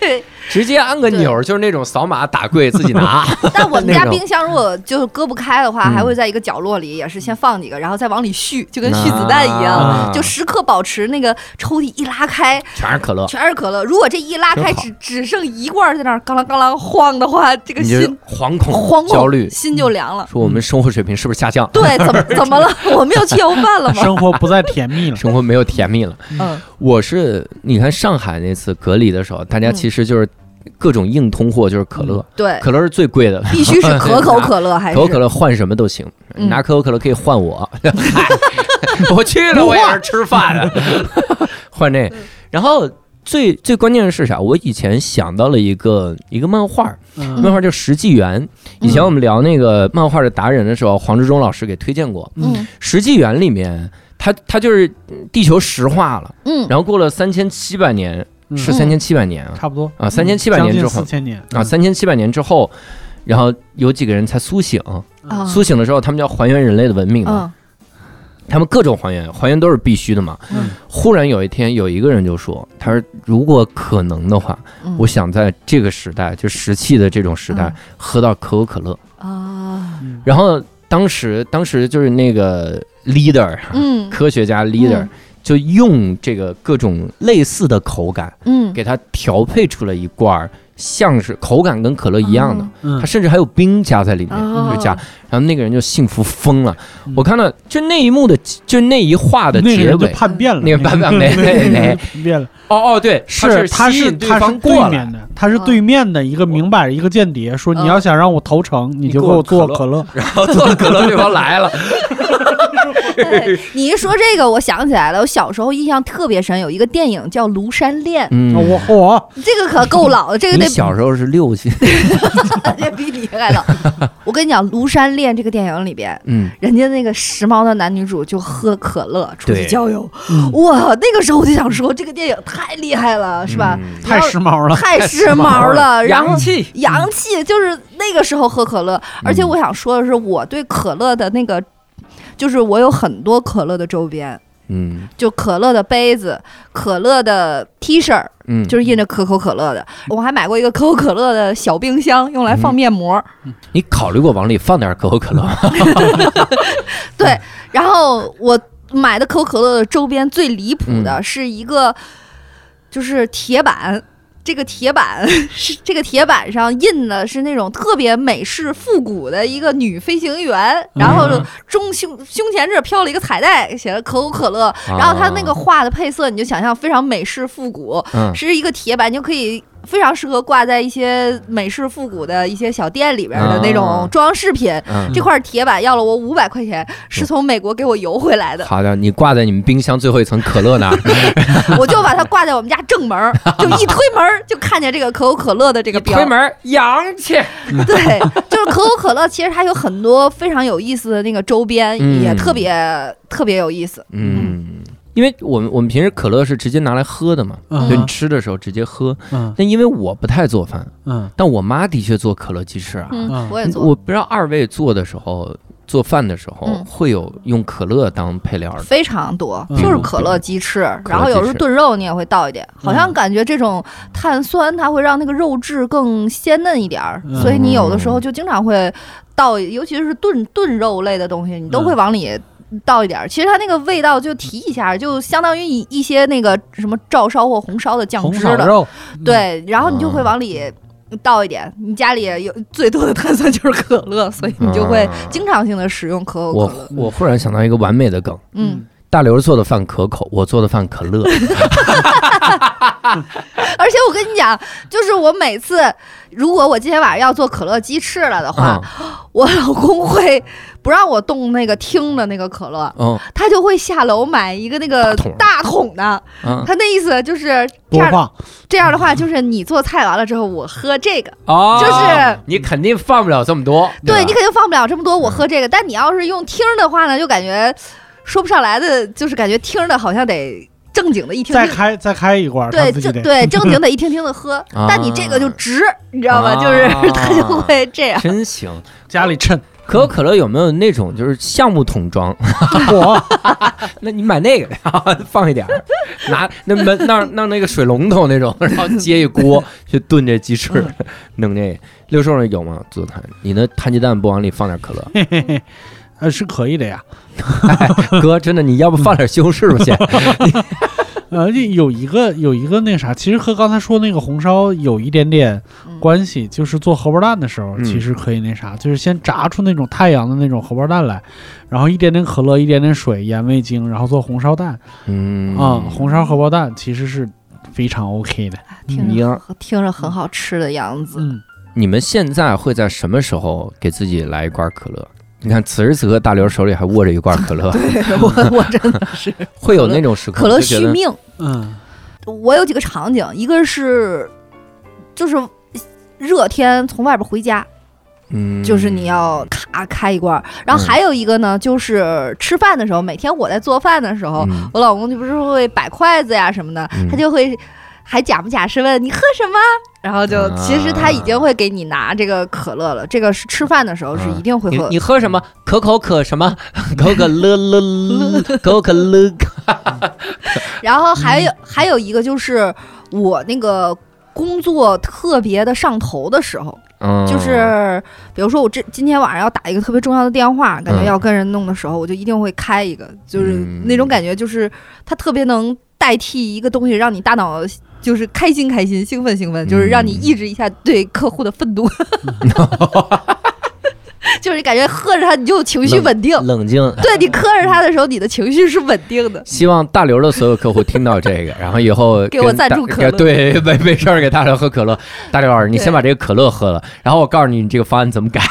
对 直接按个钮，就是那种扫码打柜自己拿。但我们家冰箱如果就是割不开的话，嗯还会在一个角落里，也是先放几个，然后再往里续，就跟续子弹一样，啊就时刻保持那个抽屉一拉开全是可乐，全是可乐。如果这一拉开只只剩一罐在那儿嘎啷嘎啷晃的话，这个心惶恐、惶恐焦虑，心就凉了。说我们生活水平是不是下降？对，怎么怎么了？我们要去要饭了吗？生活不再甜蜜了。生活没有甜蜜了。嗯，我是你看上海那次隔离的时候，大家嗯其实就是各种硬通货，就是可乐，对，可乐是最贵的，必须是可口可乐还是？可口可乐换什么都行，嗯。拿可口可乐可以换我，我去了我也是吃饭的，换。这，然后。最最关键的是啥？我以前想到了一个一个漫画，嗯。漫画叫《石纪元》。以前我们聊那个漫画的达人的时候，黄志忠老师给推荐过《嗯石纪元》里面，他他就是嗯地球石化了，嗯。然后过了三千七百年，嗯。是三千七百年啊差不多。啊，三千七百年之后四千年。啊，三千七百年之后，然后有几个人才苏醒，啊。苏醒的时候，他们要还原人类的文明嘛，嗯。他们各种还原，还原都是必须的嘛。嗯。忽然有一天，有一个人就说：“他说如果可能的话，嗯。我想在这个时代，就石器的这种时代嗯，喝到可口可乐。啊，嗯。然后当时，当时就是那个 leader，嗯。科学家 leader 嗯。就用这个各种类似的口感，嗯，给它调配出了一罐儿像是口感跟可乐一样的，嗯它甚至还有冰加在里面，哦就加。然后那个人就幸福疯了。嗯我看到就那一幕的，就那一话的结尾。叛变了，那个版本没 没没叛变了，哦哦，对，是他是他是方过来对面，的，他是对面的一个明摆着一个间谍，说你要想让我投诚，你就给我做可乐。然后做了可乐，对方来了。对你一说这个，我想起来了，我小时候印象特别深，有一个电影叫《庐山恋》，嗯，我我。这个可够老的，这个得小时候是六岁，这比你还老。我跟你讲，《庐山恋》这个电影里边，嗯，人家那个时髦的男女主就喝可乐出去对。郊游，嗯。哇，那个时候我就想说，这个电影太厉害了，是吧？嗯。太时髦了，太时髦了，然后洋气，洋气，就是那个时候喝可乐。而且我想说的是，我对可乐的那个，就是我有很多可乐的周边，嗯就可乐的杯子、可乐的 T 恤，嗯，就是印着可口可乐的。我还买过一个可口可乐的小冰箱，用来放面膜。你考虑过往里放点可口可乐吗？对，然后我买的可口可乐的周边最离谱的是一个，就是铁板。这个铁板 是这个铁板上印的是那种特别美式复古的一个女飞行员，然后嗯中胸胸前这儿飘了一个彩带，写了可口可乐，然后它那个画的配色你就想象非常美式复古，嗯。是一个铁板，你就可以非常适合挂在一些美式复古的一些小店里边的那啊种装饰品。嗯，这块铁板要了我五百块钱，是从美国给我邮回来的，好的，你挂在你们冰箱最后一层可乐那儿，我就把它挂在我们家正门儿，就一推门儿就看见这个可口可乐的这个标推。门儿洋气。对，就是可口可乐，其实它有很多非常有意思的那个周边，嗯也特别特别有意思。嗯，因为我们我们平时可乐是直接拿来喝的嘛，嗯就你吃的时候直接喝。嗯但因为我不太做饭，嗯但我妈的确做可乐鸡翅啊。我也做。我不知道二位做的时候，做饭的时候嗯会有用可乐当配料的。非常多，嗯就是可乐鸡翅，然后有时候炖肉你也会倒一点，好像嗯感觉这种碳酸它会让那个肉质更鲜嫩一点儿，嗯所以你有的时候就经常会倒，尤其是炖炖肉类的东西，你都会嗯往里。倒一点儿，其实它那个味道就提一下，就相当于一一些那个什么照烧或红烧的酱汁了。肉，对，然后你就会啊往里倒一点。你家里有最多的碳酸就是可乐，所以你就会啊经常性的使用可口可乐。我忽然想到一个完美的梗：嗯，大刘做的饭可口，我做的饭可乐。而且我跟你讲，就是我每次如果我今天晚上要做可乐鸡翅了的话，啊，我老公会不让我动那个听的那个可乐，嗯，他就会下楼买一个那个大桶大桶的。啊，他那意思就是这样，这样的话就是你做菜完了之后，我喝这个。哦，就是你肯定放不了这么多，吧对你肯定放不了这么多，我嗯喝这个。但你要是用听的话呢，就感觉说不上来的，就是感觉听着好像得正经的一听再。开再开一罐，对，正对 正经的一听听的喝，但你这个就直，你知道吧？就是 啊它就会这样。真行。家里趁可口可乐有没有那种就是橡木桶装？我那你买那个，然后放一点儿，拿那门弄弄那个水龙头那种，然后接一锅去炖这鸡翅，弄那。六兽有吗？做摊，你那摊鸡蛋不往里放点可乐？呃是可以的呀。哥，真的，你要不放点西红柿吧先？呃，有一个有一个那啥，其实和刚才说那个红烧有一点点嗯关系，就是做荷包蛋的时候，嗯其实可以那啥，就是先炸出那种太阳的那种荷包蛋来，然后一点点可乐，一点点水，盐味精，然后做红烧蛋嗯啊、红烧荷包蛋其实是非常 OK 的。听着听着很好吃的样子。嗯，你们现在会在什么时候给自己来一罐可乐？你看，此时此刻大刘手里还握着一罐可乐，对我 我真的是 会有那种时刻，可乐续命。嗯。我有几个场景，一个是就是热天从外边回家，嗯，就是你要咔开一罐儿，然后嗯。还有一个呢，就是吃饭的时候，每天我在做饭的时候，嗯。我老公就不是会摆筷子呀什么的，嗯。他就会还假不假是问你喝什么，然后就啊其实他已经会给你拿这个可乐了，这个是吃饭的时候是啊一定会喝。你你喝什么？可口可什么？可口可乐乐乐，可口可乐。然后还嗯有还有一个就是我那个工作特别的上头的时候，嗯，就是比如说我这今天晚上要打一个特别重要的电话，感觉嗯要跟人弄的时候，我就一定会开一个，就是嗯那种感觉，就是它特别能代替一个东西，让你大脑就是开心开心、兴奋兴奋，就是让你嗯抑制一下对客户的愤怒。就是感觉喝着它，你就情绪稳定。冷静。对你磕着它的时候，你的情绪是稳定的。希望大刘的所有客户听到这个，然后以后 给我赞助可乐对，没没事儿给大刘喝可乐。大刘老师，你先把这个可乐喝了，然后我告诉你你这个方案怎么改。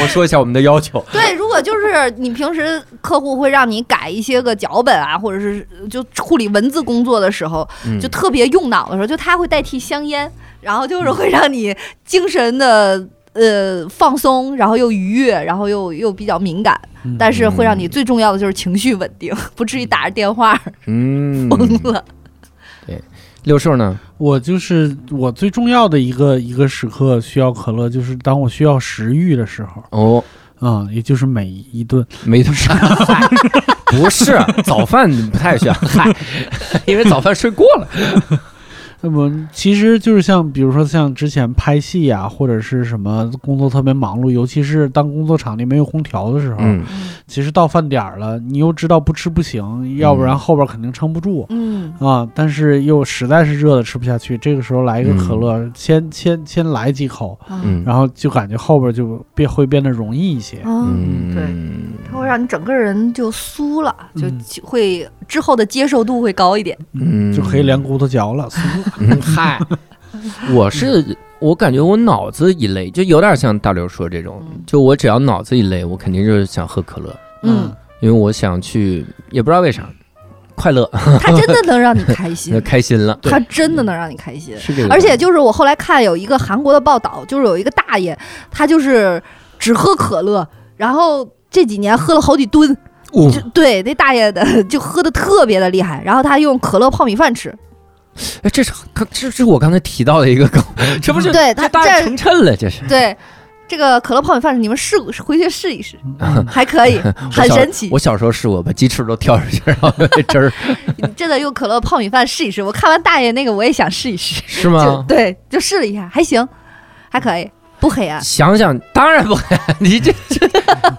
我说一下我们的要求。对，如果就是你平时客户会让你改一些个脚本啊，或者是就处理文字工作的时候，嗯。就特别用脑的时候，就它会代替香烟，然后就是会让你精神的呃放松，然后又愉悦，然后又又比较敏感，嗯。但是会让你最重要的就是情绪稳定，不至于打着电话嗯，疯了。对。六兽呢？我就是我最重要的一个一个时刻需要可乐，就是当我需要食欲的时候。哦，啊、也就是每一顿。没得事，嗨，不是早饭不太需要，嗨，因为早饭睡过了。那么其实就是像比如说像之前拍戏呀、或者是什么工作特别忙碌，尤其是当工作场地没有空调的时候，嗯其实到饭点儿了，你又知道不吃不行，要不然后边肯定撑不住。嗯，啊，但是又实在是热的吃不下去，这个时候来一个嗯可乐，先先先来几口，嗯然后就感觉后边就变会变得容易一些。嗯，对。嗯，它会让你整个人就酥了，就嗯会之后的接受度会高一点。嗯就可以连骨头嚼了。嗯 嗨，我是我感觉我脑子一累，就有点像大刘说这种，就我只要脑子一累，我肯定就是想喝可乐，嗯，因为我想去，也不知道为啥，快乐，它真的能让你开心，开心了，它真的能让你开心。是这个，而且就是我后来看有一个韩国的报道，就是有一个大爷，他就是只喝可乐，然后这几年喝了好几吨，哦就对那大爷的就喝的特别的厉害，然后他用可乐泡米饭吃，哎，这是刚这是我刚才提到的一个梗，这不是对他这大这成衬了，这是。对。这个可乐泡米饭，你们试回去试一试，嗯还可以，很神奇。我小时候试过，把鸡翅都挑出去，然后那汁 儿你真的用可乐泡米饭试一试。我看完大爷那个，我也想试一试，是吗？对，就试了一下，还行，还可以，不黑暗。想想当然不黑，你这这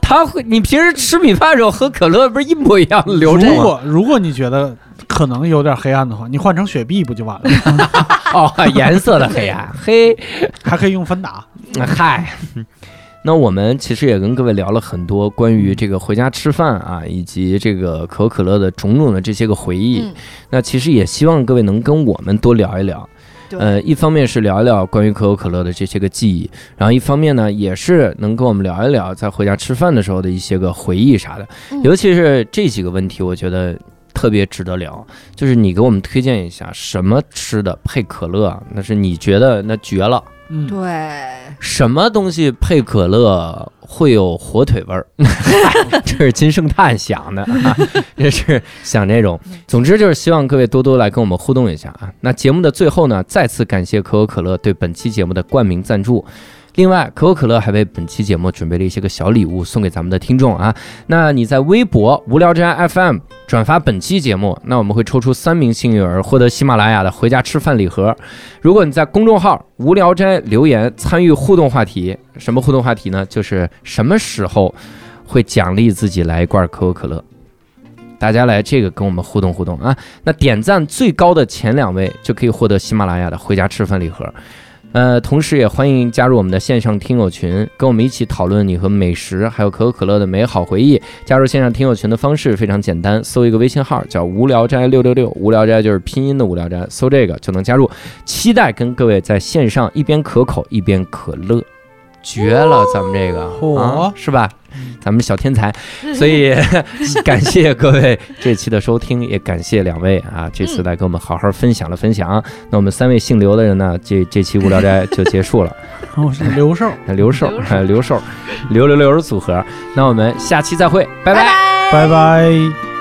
他会，你平时吃米饭的时候喝可乐，不是一模一样的流程吗？如果如果你觉得可能有点黑暗的话，你换成雪碧不就完了吗？哦，颜色的黑暗，黑，还可以用芬达。嗨。那我们其实也跟各位聊了很多关于这个回家吃饭啊，以及这个可口可乐的种种的这些个回忆。嗯，那其实也希望各位能跟我们多聊一聊。对呃，一方面是聊一聊关于可口可乐的这些个记忆，然后一方面呢，也是能跟我们聊一聊在回家吃饭的时候的一些个回忆啥的。嗯尤其是这几个问题，我觉得特别值得聊。就是你给我们推荐一下什么吃的配可乐啊，那是你觉得那绝了。嗯，对，什么东西配可乐会有火腿味儿？这是金圣叹想的啊，这是想这种。总之就是希望各位多多来跟我们互动一下啊。那节目的最后呢，再次感谢可口可乐对本期节目的冠名赞助。另外，可口可乐还为本期节目准备了一些个小礼物送给咱们的听众啊。那你在微博无聊斋 FM 转发本期节目，那我们会抽出三名幸运儿获得喜马拉雅的回家吃饭礼盒。如果你在公众号“无聊斋”留言参与互动话题，什么互动话题呢？就是什么时候会奖励自己来一罐可口可乐？大家来这个跟我们互动互动啊！那点赞最高的前两位就可以获得喜马拉雅的回家吃饭礼盒。呃，同时也欢迎加入我们的线上听友群，跟我们一起讨论你和美食还有可口可乐的美好回忆。加入线上听友群的方式非常简单，搜一个微信号叫“无聊斋六六六”，无聊斋就是拼音的无聊斋，搜这个就能加入。期待跟各位在线上一边可口一边可乐，绝了！咱们这个嚯啊，是吧？咱们小天才，所以 感谢各位这期的收听，也感谢两位啊，这次来跟我们好好分享了分享。那我们三位姓刘的人呢，这这期无聊斋就结束了。我 是刘寿，刘寿，刘寿，刘刘刘组合。那我们下期再会，拜拜。拜拜拜。